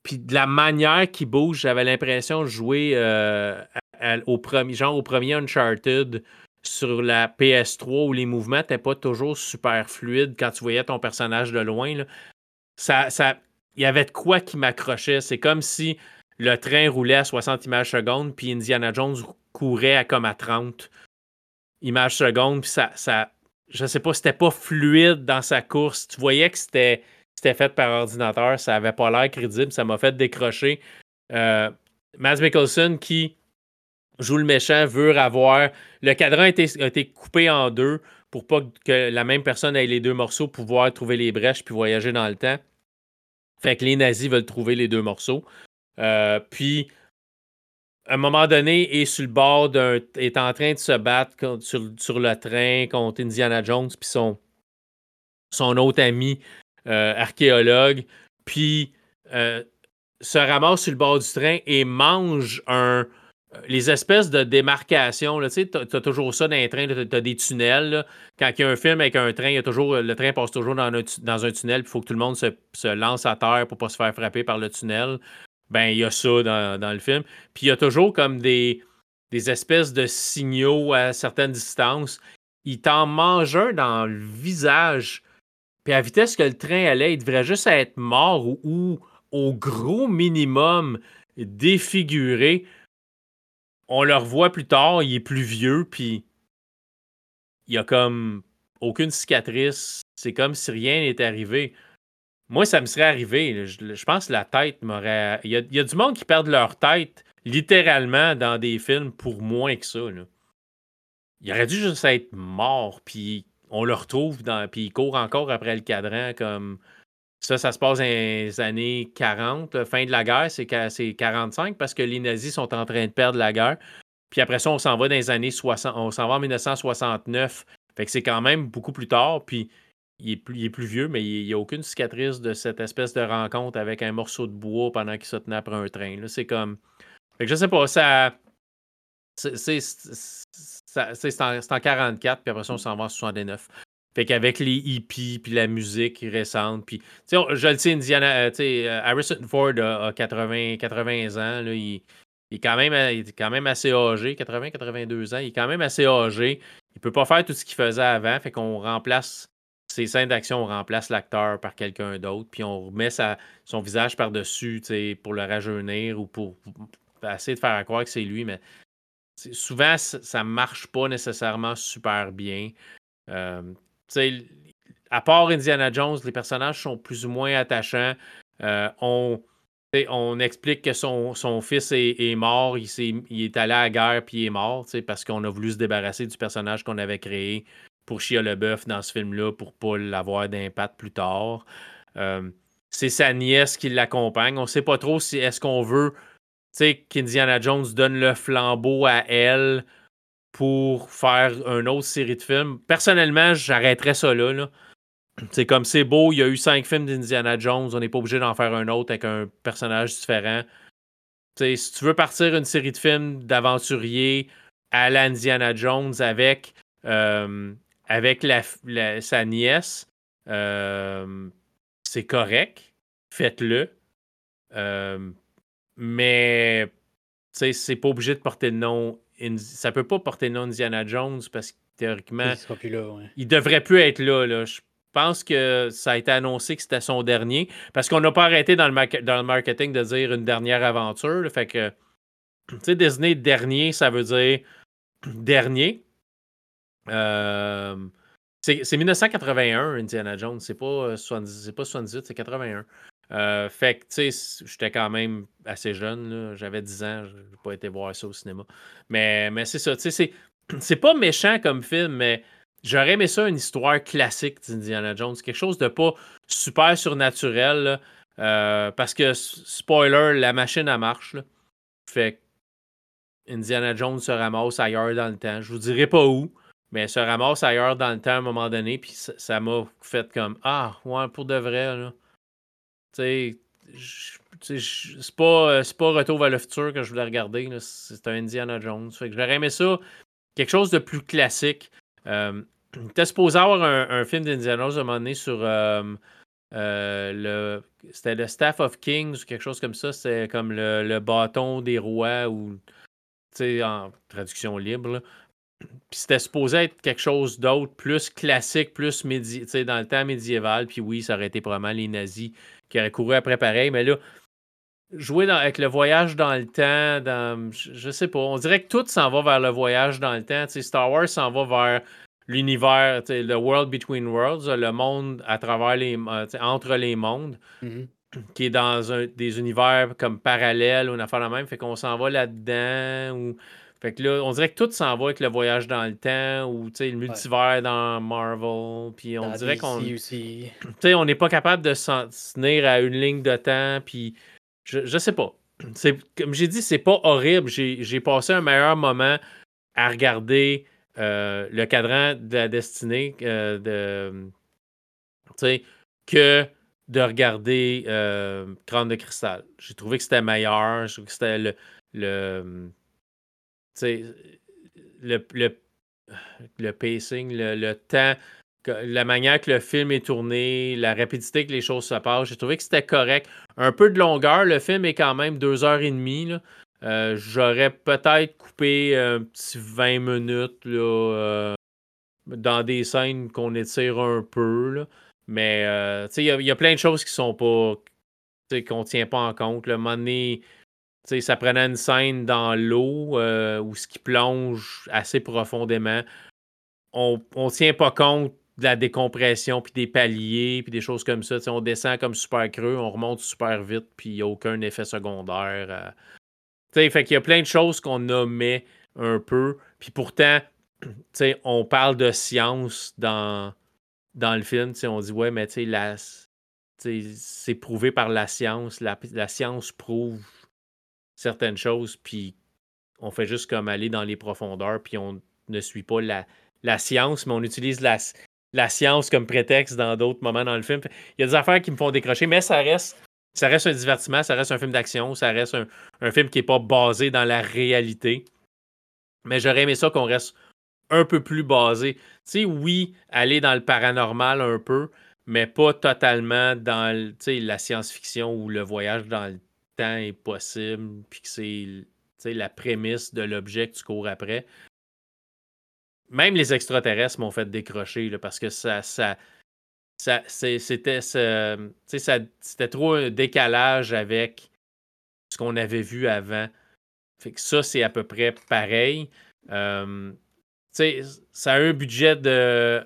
Puis de la manière qu'il bouge, j'avais l'impression de jouer euh, au premier, genre au premier Uncharted sur la PS3 où les mouvements n'étaient pas toujours super fluides quand tu voyais ton personnage de loin. Ça, ça, il y avait de quoi qui m'accrochait. C'est comme si le train roulait à 60 images secondes, puis Indiana Jones courait à comme à 30 images secondes, puis ça, ça, je sais pas, c'était pas fluide dans sa course. Tu voyais que c'était, c'était fait par ordinateur, ça avait pas l'air crédible, ça m'a fait décrocher. Euh, Mads Mikkelsen qui joue le méchant veut avoir. Le cadran a été, coupé en deux pour pas que la même personne ait les deux morceaux, pouvoir trouver les brèches puis voyager dans le temps. Fait que les nazis veulent trouver les deux morceaux. Euh, puis, à un moment donné, est sur le bord d'un. est en train de se battre sur, le train contre Indiana Jones, puis son, son autre ami euh, archéologue. Puis, euh, se ramasse sur le bord du train et mange un, les espèces de démarcations, tu as, toujours ça dans les trains, tu as des tunnels. Quand il y a un film avec un train, toujours, le train passe toujours dans un, tunnel, il faut que tout le monde se, lance à terre pour ne pas se faire frapper par le tunnel. Ben, il y a ça dans, le film. Puis il y a toujours comme des, des espèces de signaux à certaines distances. Il t'en mange un dans le visage. Puis à vitesse que le train allait, il devrait juste être mort ou, ou au gros minimum défiguré on le revoit plus tard, il est plus vieux, puis il a comme aucune cicatrice. C'est comme si rien n'était arrivé. Moi, ça me serait arrivé. Je, pense que la tête m'aurait. Il y, a, du monde qui perd leur tête littéralement dans des films pour moins que ça. Il aurait dû juste être mort, puis on le retrouve, dans, puis il court encore après le cadran comme ça, ça se passe dans les années 40. Fin de la guerre, c'est 45 parce que les nazis sont en train de perdre la guerre. Puis après ça, on s'en va dans les années 60. On s'en va en 1969. Fait que c'est quand même beaucoup plus tard. Puis il est plus, plus vieux, mais il n'y a aucune cicatrice de cette espèce de rencontre avec un morceau de bois pendant qu'il se tenait après un train. C'est comme. Fait que je sais pas, ça. C'est en, en, 44, puis après ça, on s'en va en 69. Fait qu'avec les hippies, puis la musique récente, puis... Je le sais, Indiana... Euh, euh, Harrison Ford a, 80, 80 ans, là, il, est quand même, il est quand même assez âgé, 80, 82 ans, il est quand même assez âgé. Il peut pas faire tout ce qu'il faisait avant, fait qu'on remplace ses scènes d'action, on remplace l'acteur par quelqu'un d'autre, puis on remet sa, son visage par-dessus, pour le rajeunir ou pour, essayer de faire croire que c'est lui, mais souvent, ça marche pas nécessairement super bien. Euh, à part Indiana Jones, les personnages sont plus ou moins attachants. Euh, on, explique que son, fils est, mort, il, est, allé à la guerre puis il est mort, parce qu'on a voulu se débarrasser du personnage qu'on avait créé pour Chia LeBeouf dans ce film-là pour pas l'avoir d'impact plus tard. Euh, c'est sa nièce qui l'accompagne. On ne sait pas trop si est-ce qu'on veut qu'Indiana Jones donne le flambeau à elle pour faire une autre série de films. Personnellement, j'arrêterais ça là. C'est comme c'est beau, il y a eu cinq films d'Indiana Jones, on n'est pas obligé d'en faire un autre avec un personnage différent. si tu veux partir une série de films d'aventuriers à l'Indiana Jones avec, euh, avec la, sa nièce, euh, c'est correct. Faites-le. Euh, mais c'est pas obligé de porter le nom ça peut pas porter le nom Indiana Jones parce que théoriquement, il, devrait plus être là, Je pense que ça a été annoncé que c'était son dernier parce qu'on n'a pas arrêté dans le, dans le, marketing de dire une dernière aventure. fait que, tu sais, Disney dernier, ça veut dire dernier. Euh, c'est 1981, Indiana Jones. C'est pas, 70, pas 78, c'est 81. Euh, fait que, tu sais, j'étais quand même assez jeune. J'avais 10 ans. Je n'ai pas été voir ça au cinéma. Mais, mais c'est ça. Tu sais, c'est pas méchant comme film, mais j'aurais aimé ça une histoire classique d'Indiana Jones. Quelque chose de pas super surnaturel. Euh, parce que, spoiler, la machine, a marche. Fait que Indiana Jones se ramasse ailleurs dans le temps. Je vous dirai pas où, mais se ramasse ailleurs dans le temps à un moment donné. Puis ça m'a fait comme Ah, ouais, pour de vrai. Là c'est pas, euh, pas Retour vers le futur que je voulais regarder. C'est un Indiana Jones. Fait que j'aurais aimé ça. Quelque chose de plus classique. Euh, T'es supposé avoir un, film d'Indiana Jones à un moment donné sur euh, euh, le. C'était le Staff of Kings ou quelque chose comme ça. C'était comme le, bâton des rois ou. En traduction libre. Puis c'était supposé être quelque chose d'autre, plus classique, plus médi dans le temps médiéval. Puis oui, ça aurait été probablement les nazis qui auraient couru après pareil. Mais là, jouer avec le voyage dans le temps, dans, je, sais pas, on dirait que tout s'en va vers le voyage dans le temps. Star Wars s'en va vers l'univers, le world between worlds, le monde à travers les, euh, entre les mondes, mm-hmm. qui est dans un, des univers comme parallèles ou une affaire la même. Fait qu'on s'en va là-dedans. Ou... Fait que là, on dirait que tout s'en va avec le voyage dans le temps ou le multivers dans Marvel. Puis on dirait qu'on. on n'est pas capable de s'en tenir à une ligne de temps. Puis je, je sais pas. Comme j'ai dit, c'est pas horrible. J'ai passé un meilleur moment à regarder euh, le cadran de la destinée euh, de, que de regarder euh, Crâne de cristal. J'ai trouvé que c'était meilleur. Je trouvé que c'était le, le, le, le, pacing, le, temps la manière que le film est tourné, la rapidité que les choses se passent, j'ai trouvé que c'était correct. Un peu de longueur, le film est quand même deux heures et demie. Euh, j'aurais peut-être coupé un petit 20 minutes là, euh, dans des scènes qu'on étire un peu. Mais euh, il y, a plein de choses qui sont pas. qu'on tient pas en compte. Le ça prenait une scène dans l'eau où ce qui plonge assez profondément. On ne tient pas compte de la décompression, puis des paliers, puis des choses comme ça. on descend comme super creux, on remonte super vite, puis il n'y a aucun effet secondaire. Euh. Fait y a plein de choses qu'on nommait un peu. Puis pourtant, on parle de science dans, dans le film. On dit, ouais, mais c'est prouvé par la science. La, science prouve certaines choses, puis on fait juste comme aller dans les profondeurs, puis on ne suit pas la, la science, mais on utilise la, science comme prétexte dans d'autres moments dans le film. Il y a des affaires qui me font décrocher, mais ça reste, ça reste un divertissement, ça reste un film d'action, ça reste un, film qui n'est pas basé dans la réalité. Mais j'aurais aimé ça qu'on reste un peu plus basé. Tu sais, oui, aller dans le paranormal un peu, mais pas totalement dans la science-fiction où le voyage dans le est possible, puis que c'est la prémisse de l'objet que tu cours après même les extraterrestres m'ont fait décrocher parce que ça, ça, ça c'était c'était trop un décalage avec ce qu'on avait vu avant. Fait que ça, c'est à peu près pareil. Euh, ça a un budget de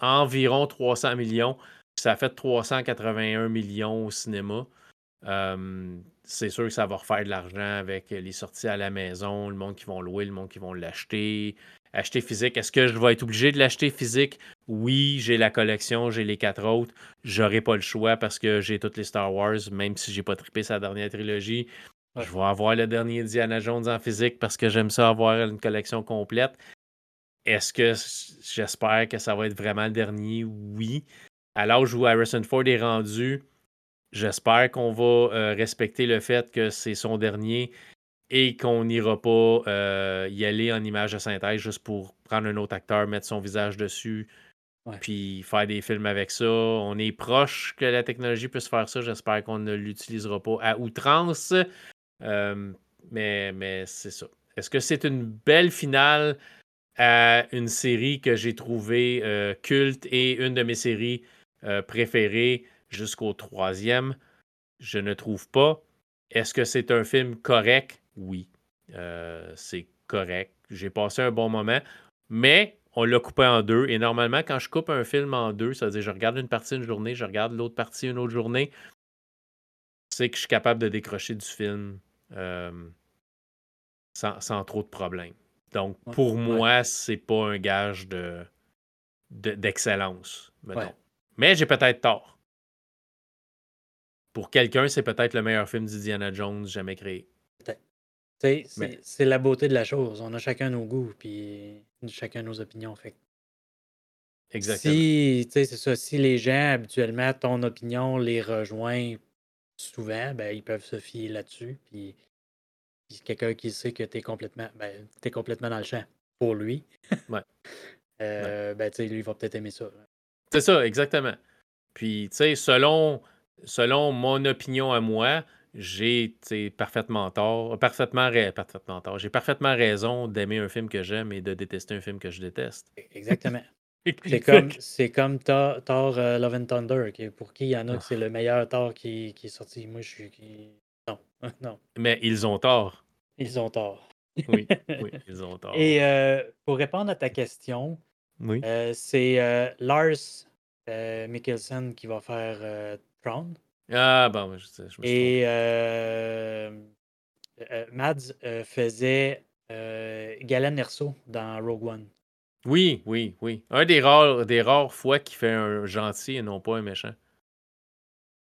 environ 300 millions. Ça a fait 381 millions au cinéma. Euh, c'est sûr que ça va refaire de l'argent avec les sorties à la maison, le monde qui vont louer, le monde qui vont l'acheter, acheter physique. Est-ce que je vais être obligé de l'acheter physique? Oui, j'ai la collection, j'ai les quatre autres. J'aurai pas le choix parce que j'ai toutes les Star Wars, même si j'ai pas trippé sa dernière trilogie. Je vais avoir le dernier Diana Jones en physique parce que j'aime ça avoir une collection complète. Est-ce que j'espère que ça va être vraiment le dernier? Oui. À l'âge où Harrison Ford est rendu, j'espère qu'on va euh, respecter le fait que c'est son dernier et qu'on n'ira pas euh, y aller en image de synthèse juste pour prendre un autre acteur, mettre son visage dessus, puis faire des films avec ça. On est proche que la technologie puisse faire ça. J'espère qu'on ne l'utilisera pas à outrance. Euh, mais mais c'est ça. Est-ce que c'est une belle finale à une série que j'ai trouvée euh, culte et une de mes séries préférées? Jusqu'au troisième? Je ne trouve pas. Est-ce que c'est un film correct? oui, euh, c'est correct. J'ai passé un bon moment, mais on l'a coupé en deux. Et normalement, quand je coupe un film en deux, ça veut dire je regarde une partie une journée, je regarde l'autre partie une autre journée, c'est que je suis capable de décrocher du film euh, sans, trop de problèmes. Donc, pour moi, c'est pas un gage de, d'excellence, Mais j'ai peut-être tort. Pour quelqu'un, c'est peut-être le meilleur film d'Indiana Jones jamais créé. C'est la beauté de la chose. On a chacun nos goûts, puis chacun nos opinions. Fait. Exactement. Si, c'est ça, si les gens, habituellement, ton opinion les rejoint souvent, ben, ils peuvent se fier là-dessus. Puis, quelqu'un qui sait que tu es complètement, ben, es complètement dans le champ pour lui. ouais. euh, ben, lui, il va peut-être aimer ça. C'est ça, exactement. Puis, tu sais, selon, selon mon opinion à moi, j'ai parfaitement tort, parfaitement, parfaitement tort. J'ai parfaitement raison d'aimer un film que j'aime et de détester un film que je déteste. E, exactement. c'est comme, c'est comme Thor, euh, Love and Thunder, pour qui il y en a que c'est le meilleur Thor qui, qui, est sorti? Moi, je suis. Qui... Non, non. Mais ils ont tort. Ils ont tort. oui, oui, ils ont tort. Et euh, pour répondre à ta question, oui. Euh, c'est Lars Mikkelsen qui va faire Tron. Ah, bon, je sais. Je me Et euh, euh, Mads euh, faisait Galen Erso dans Rogue One. Oui, oui, oui. Un des rares, des rares fois qu'il fait un gentil et non pas un méchant.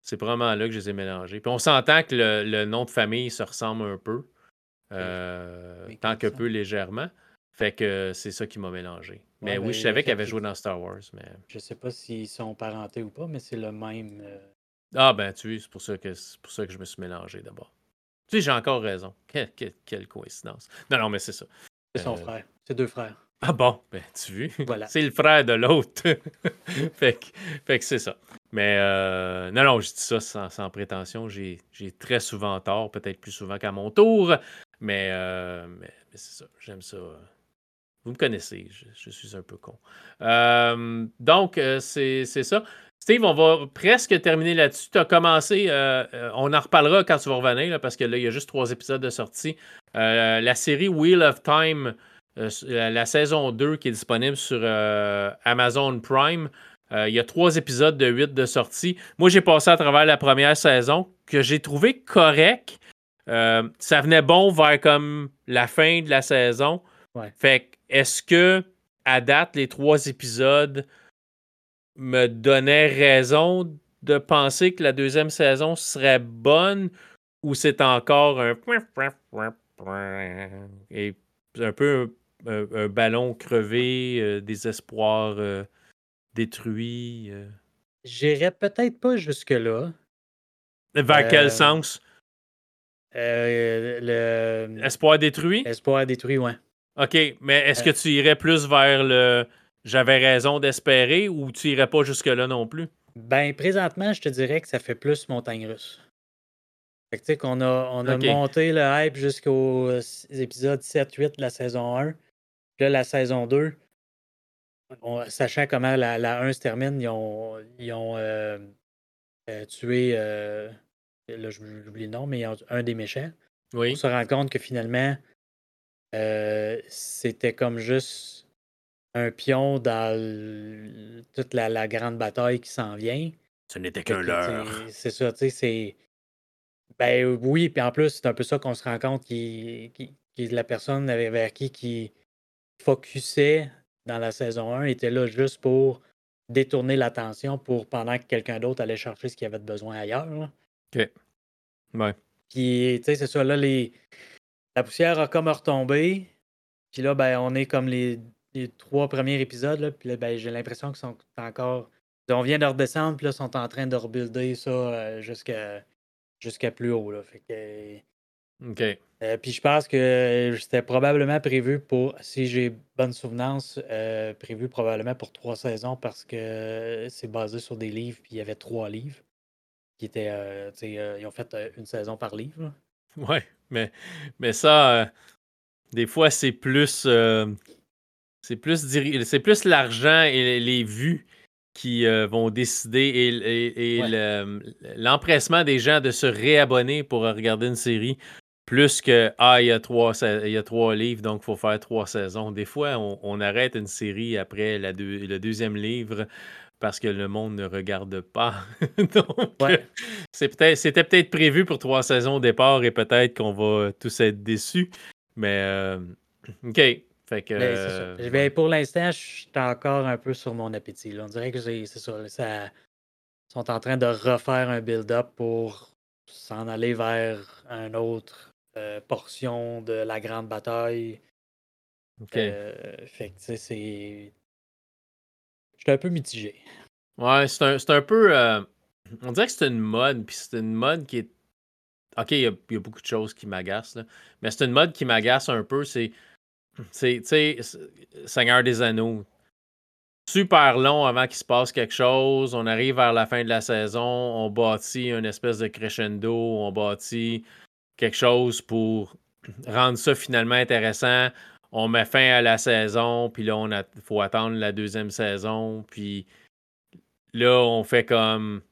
C'est vraiment là que je les ai mélangés. Puis on s'entend que le, nom de famille se ressemble un peu, tant que peu légèrement. Fait que c'est ça qui m'a mélangé. mais oui, je savais qu'il avait joué dans Star Wars. Mais... Je sais pas s'ils sont parentés ou pas, mais c'est le même. Ah ben tu vois, c'est pour ça que c'est pour ça que je me suis mélangé d'abord. Tu sais, j'ai encore raison. Quelle, coïncidence. Non, non, mais c'est ça. C'est son euh, frère. C'est deux frères. Ah bon, ben tu vois. Voilà. c'est le frère de l'autre. fait que, c'est ça. Mais euh, non, non, je dis ça sans, prétention. J'ai très souvent tort, peut-être plus souvent qu'à mon tour. Mais, euh, mais, c'est ça. J'aime ça. Vous me connaissez, je, suis un peu con. donc, c'est ça. Steve, on va presque terminer là-dessus. Tu as commencé, euh, euh, on en reparlera quand tu vas revenir, parce que là, il y a juste trois épisodes de sortie. Euh, la série Wheel of Time, la, saison 2 qui est disponible sur Amazon Prime. il y a trois épisodes de huit de sortie. Moi, j'ai passé à travers la première saison que j'ai trouvé correct. ça venait bon vers comme la fin de la saison. Fait est-ce que, à date, les trois épisodes me donnait raison de penser que la deuxième saison serait bonne ou c'est encore un et un peu un, ballon crevé, euh, des espoirs euh, détruits. Euh. J'irais peut-être pas jusque-là. Vers quel sens? le... Espoir détruit? Espoir détruit, ouais. OK, mais est-ce que tu irais plus vers le j'avais raison d'espérer ou tu irais pas jusque-là non plus? Ben, présentement, je te dirais que ça fait plus montagne russe. Fait que tu sais qu'on a, on a monté le hype jusqu'aux épisodes 7-8 de la saison 1. Puis là, la saison 2, sachant comment la, la 1 se termine, ils ont, ils ont euh, euh, tué, euh, là j'oublie le nom, mais un des méchants. Oui. Pour se rendre compte que finalement, c'était comme juste un pion dans toute la, grande bataille qui s'en vient. Ce n'était qu'un leurre. C'est ça, tu sais, c'est. Ben oui, puis en plus, c'est un peu ça qu'on se rend compte qui, qui, la personne vers qui qui focusait dans la saison 1 était là juste pour détourner l'attention pour pendant que quelqu'un d'autre allait chercher ce qu'il avait besoin ailleurs. OK. Ouais. Puis, tu sais, c'est ça, là, les... la poussière a comme retombé. Puis là, ben, on est comme les les trois premiers épisodes, là, puis ben, j'ai l'impression qu'ils sont encore. On vient de redescendre, puis là, ils sont en train de rebuilder ça euh, jusqu'à jusqu'à plus haut. Là. Fait que, OK. Euh, puis je pense que c'était probablement prévu pour, si j'ai bonne souvenance, euh, prévu probablement pour trois saisons parce que c'est basé sur des livres, puis il y avait trois livres qui étaient. ils ont fait une saison par livre. Ouais, mais, mais ça, des fois, c'est plus c'est plus, c'est plus l'argent et les vues qui euh, vont décider et, l'empressement des gens de se réabonner pour regarder une série plus que Ah, il y a trois, il y a trois livres, donc il faut faire trois saisons. Des fois, on, arrête une série après la le deuxième livre parce que le monde ne regarde pas. donc, peut c'était peut-être prévu pour trois saisons au départ et peut-être qu'on va tous être déçus. Mais, euh, OK. Fait que. Ben, pour l'instant, je suis encore un peu sur mon appétit. On dirait que c'est ça, ça. sont en train de refaire un build-up pour s'en aller vers une autre euh, portion de la grande bataille. OK. Euh, fait que, tu sais, c'est. Je suis un peu mitigé. Ouais, c'est un, un, peu. Euh, on dirait que c'est une mode, puis c'est une mode qui est. Ok, il y, a beaucoup de choses qui m'agacent, mais c'est une mode qui m'agace un peu. C'est c'est, tu Seigneur des Anneaux. super long avant qu'il se passe quelque chose. On arrive vers la fin de la saison, on bâtit une espèce de crescendo, on bâtit quelque chose pour rendre ça finalement intéressant. On met fin à la saison, puis là, on faut attendre la deuxième saison, puis là, on fait comme.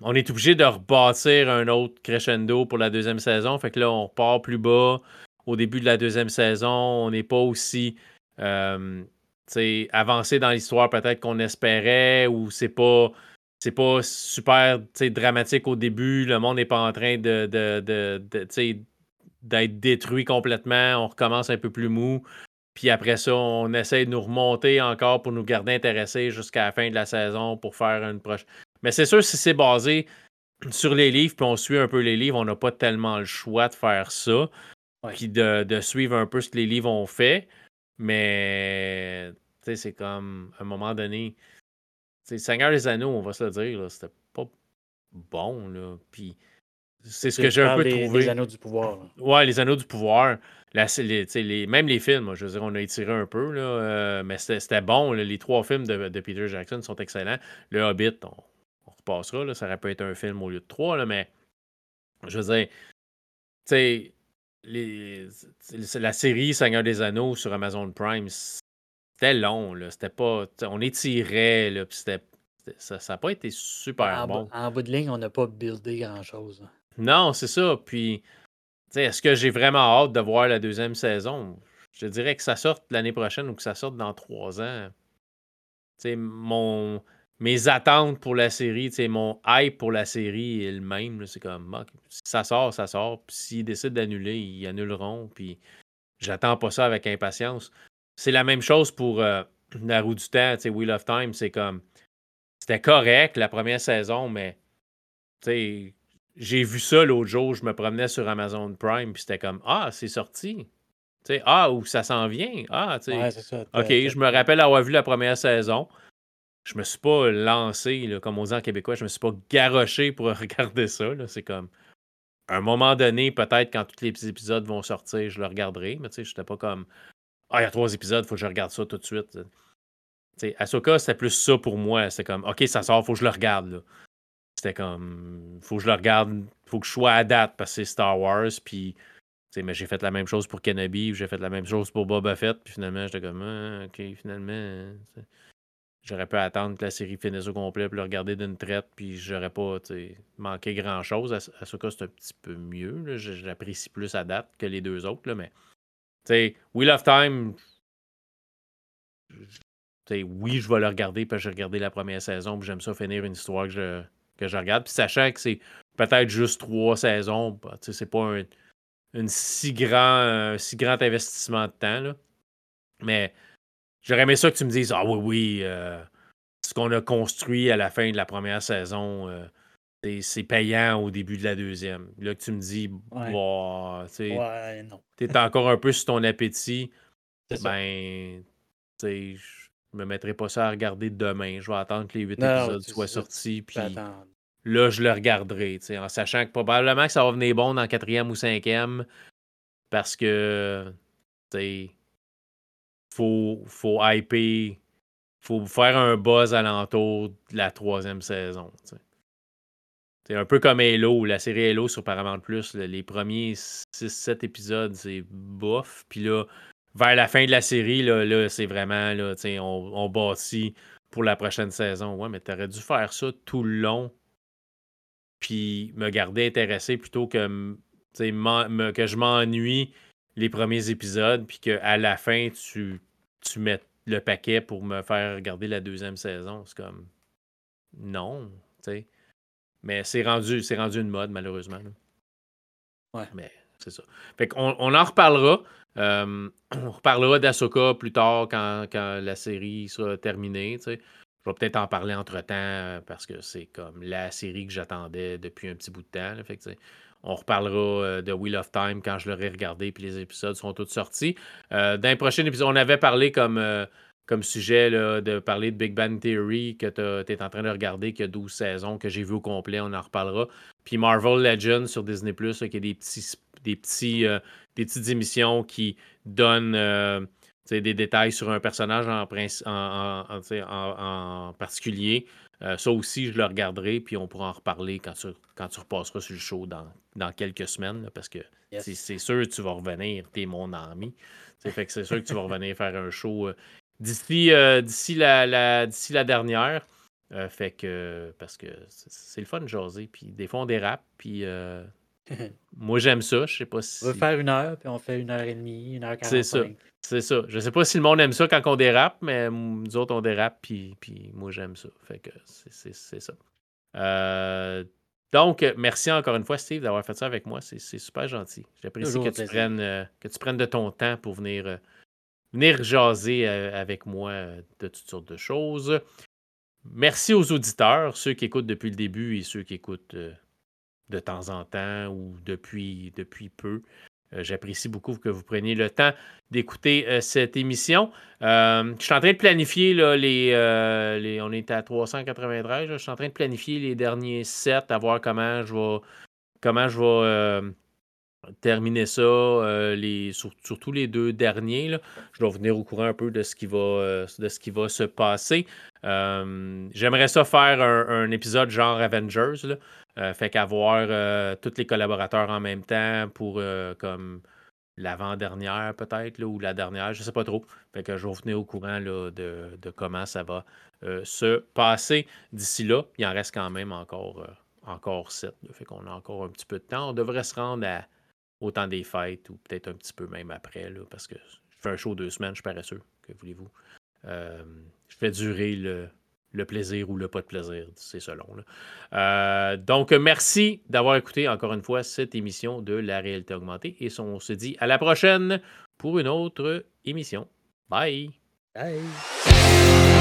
On est obligé de rebâtir un autre crescendo pour la deuxième saison. Fait que là, on repart plus bas au début de la deuxième saison. On n'est pas aussi euh, avancé dans l'histoire peut-être qu'on espérait ou c'est pas. C'est pas super dramatique au début. Le monde n'est pas en train de, d'être détruit complètement. On recommence un peu plus mou. Puis après ça, on essaie de nous remonter encore pour nous garder intéressés jusqu'à la fin de la saison pour faire une prochaine. Mais c'est sûr, si c'est basé sur les livres, puis on suit un peu les livres, on n'a pas tellement le choix de faire ça. Puis de, suivre un peu ce que les livres ont fait. Mais c'est comme à un moment donné. Seigneur des Anneaux, on va se le dire, c'était pas bon. Là. Puis c'est ce que j'ai un peu trouvé. Les Anneaux du pouvoir. Ouais, les Anneaux du pouvoir. les, même les films, je veux dire, on a étiré un peu, là, euh, mais c'était bon. les trois films de, Peter Jackson sont excellents. Le Hobbit, on, repassera. Là, ça aurait pu être un film au lieu de trois, là, mais je veux dire, la série Seigneur des Anneaux sur Amazon Prime, c'était long. C'était pas. On étirait, là, ça n'a pas été super bon. En bout de ligne, on n'a pas buildé grand-chose. Non, c'est ça. Puis, est-ce que j'ai vraiment hâte de voir la deuxième saison? Je dirais que ça sorte l'année prochaine ou que ça sorte dans trois ans. mon, mes attentes pour la série, mon hype pour la série est le même. C'est comme, si ça sort, ça sort. Puis s'ils décident d'annuler, ils annuleront. Puis j'attends pas ça avec impatience. C'est la même chose pour euh, La roue du temps, Wheel of Time. C'est comme, c'était correct la première saison, mais j'ai vu ça l'autre jour, je me promenais sur Amazon Prime, puis c'était comme Ah, c'est sorti. ah, ou ça s'en vient? Ah, tu sais. OK, je me rappelle avoir vu la première saison. Je me suis pas lancé, comme on dit en québécois, je me suis pas garoché pour regarder ça. C'est comme à un moment donné, peut-être quand tous les épisodes vont sortir, je le regarderai. Mais tu sais, j'étais pas comme Ah, il y a trois épisodes, faut que je regarde ça tout de suite. sais, Ahsoka, c'était plus ça pour moi. C'est comme OK, ça sort, faut que je le regarde. Là. C'était comme, faut que je le regarde, faut que je sois à date parce que c'est Star Wars. Puis, mais j'ai fait la même chose pour Kenobi, j'ai fait la même chose pour Boba Fett. Puis finalement, j'étais comme, ah, ok, finalement, j'aurais pu attendre que la série finisse au complet, puis le regarder d'une traite, puis j'aurais pas manqué grand chose. À, ce cas, c'est un petit peu mieux. J'apprécie plus à date que les deux autres, là, mais. sais, Wheel of Time, oui, je vais le regarder parce que j'ai regardé la première saison, puis j'aime ça finir une histoire que je, que regarde. Puis sachant que c'est peut-être juste trois saisons, bah, c'est pas un, une si grand, si grand investissement de temps. Là. Mais j'aurais aimé ça que tu me dises Ah oui, oui, euh, ce qu'on a construit à la fin de la première saison, euh, c'est payant au début de la deuxième. Là que tu me dis ouais. tu es encore un peu sur ton appétit, ben, je me mettrai pas ça à regarder demain. Je vais attendre que les huit épisodes soient sortis. Puis là, je le regarderai, en sachant que probablement que ça va venir bon dans le quatrième ou cinquième parce que, tu faut, faut hyper, faut faire un buzz alentour de la troisième saison. C'est un peu comme Halo, la série Halo sur Paramount Plus. Les premiers 6-7 épisodes, c'est bof. Puis là, vers la fin de la série, là, là c'est vraiment, là, on, on bâtit pour la prochaine saison. Ouais, mais t'aurais dû faire ça tout le long puis me garder intéressé plutôt que, que je m'ennuie les premiers épisodes, puis qu'à la fin, tu, tu mets le paquet pour me faire regarder la deuxième saison. C'est comme. Non, tu sais. Mais c'est rendu, c'est rendu une mode, malheureusement. Ouais. Mais c'est ça. Fait qu'on on en reparlera. Euh, on reparlera d'Asoka plus tard quand, quand, la série sera terminée. Tu sais. Je vais peut-être en parler entre-temps euh, parce que c'est comme la série que j'attendais depuis un petit bout de temps. fait on reparlera euh, de Wheel of Time quand je l'aurai regardé puis les épisodes sont tous sortis. Euh, dans les prochains épisodes, on avait parlé comme, comme sujet de parler de Big Bang Theory que tu es en train de regarder, qui a 12 saisons, que j'ai vu au complet, on en reparlera. Puis Marvel Legends sur Disney Plus, qui a des petits des petits des petites émissions qui donnent des détails sur un personnage en, particulier, euh, ça aussi, je le regarderai, puis on pourra en reparler quand tu, quand tu repasseras sur le show dans, quelques semaines, parce que c'est sûr que tu vas revenir, tu es mon ami. Fait que c'est sûr que tu vas revenir faire un show euh, d'ici d'ici la, la, la dernière. fait que, parce que c'est le fun de jaser, puis des fois on dérape, puis moi, j'aime ça. Je sais pas si. On va faire une heure, puis on fait une heure et demie, une heure quarante. C'est ça. C'est ça. Je sais pas si le monde aime ça quand on dérape, mais nous autres, on dérape, puis, puis moi, j'aime ça. Fait que c'est ça. Euh, donc, merci encore une fois, Steve, d'avoir fait ça avec moi. C'est super gentil. J'apprécie que, tu prennes, euh, que tu prennes de ton temps pour venir, euh, venir jaser avec moi de toutes sortes de choses. Merci aux auditeurs, ceux qui écoutent depuis le début et ceux qui écoutent de temps en temps ou depuis, peu. Euh, j'apprécie beaucoup que vous preniez le temps d'écouter euh, cette émission. Euh, je suis en train de planifier les, On est à 393. je suis en train de planifier les derniers sets, à voir comment je vais, terminer ça. les, surtout les deux derniers. Je dois venir au courant un peu de ce qui va, se passer. J'aimerais ça faire un, épisode genre Avengers. Euh, fait qu'avoir euh, tous les collaborateurs en même temps pour euh, comme l'avant-dernière peut-être, ou la dernière, je ne sais pas trop. Fait que je vais vous tenir au courant là, de, comment ça va se passer d'ici là. Il en reste quand même encore, encore 7. Fait qu'on a encore un petit peu de temps. On devrait se rendre à autant des fêtes ou peut-être un petit peu même après, là, parce que je fais un show deux semaines, je suis paresseux, que voulez-vous? je fais durer le, le plaisir ou le pas de plaisir, c'est selon. Euh, donc, merci d'avoir écouté encore une fois cette émission de La réalité augmentée et on se dit à la prochaine pour une autre émission. Bye! Bye!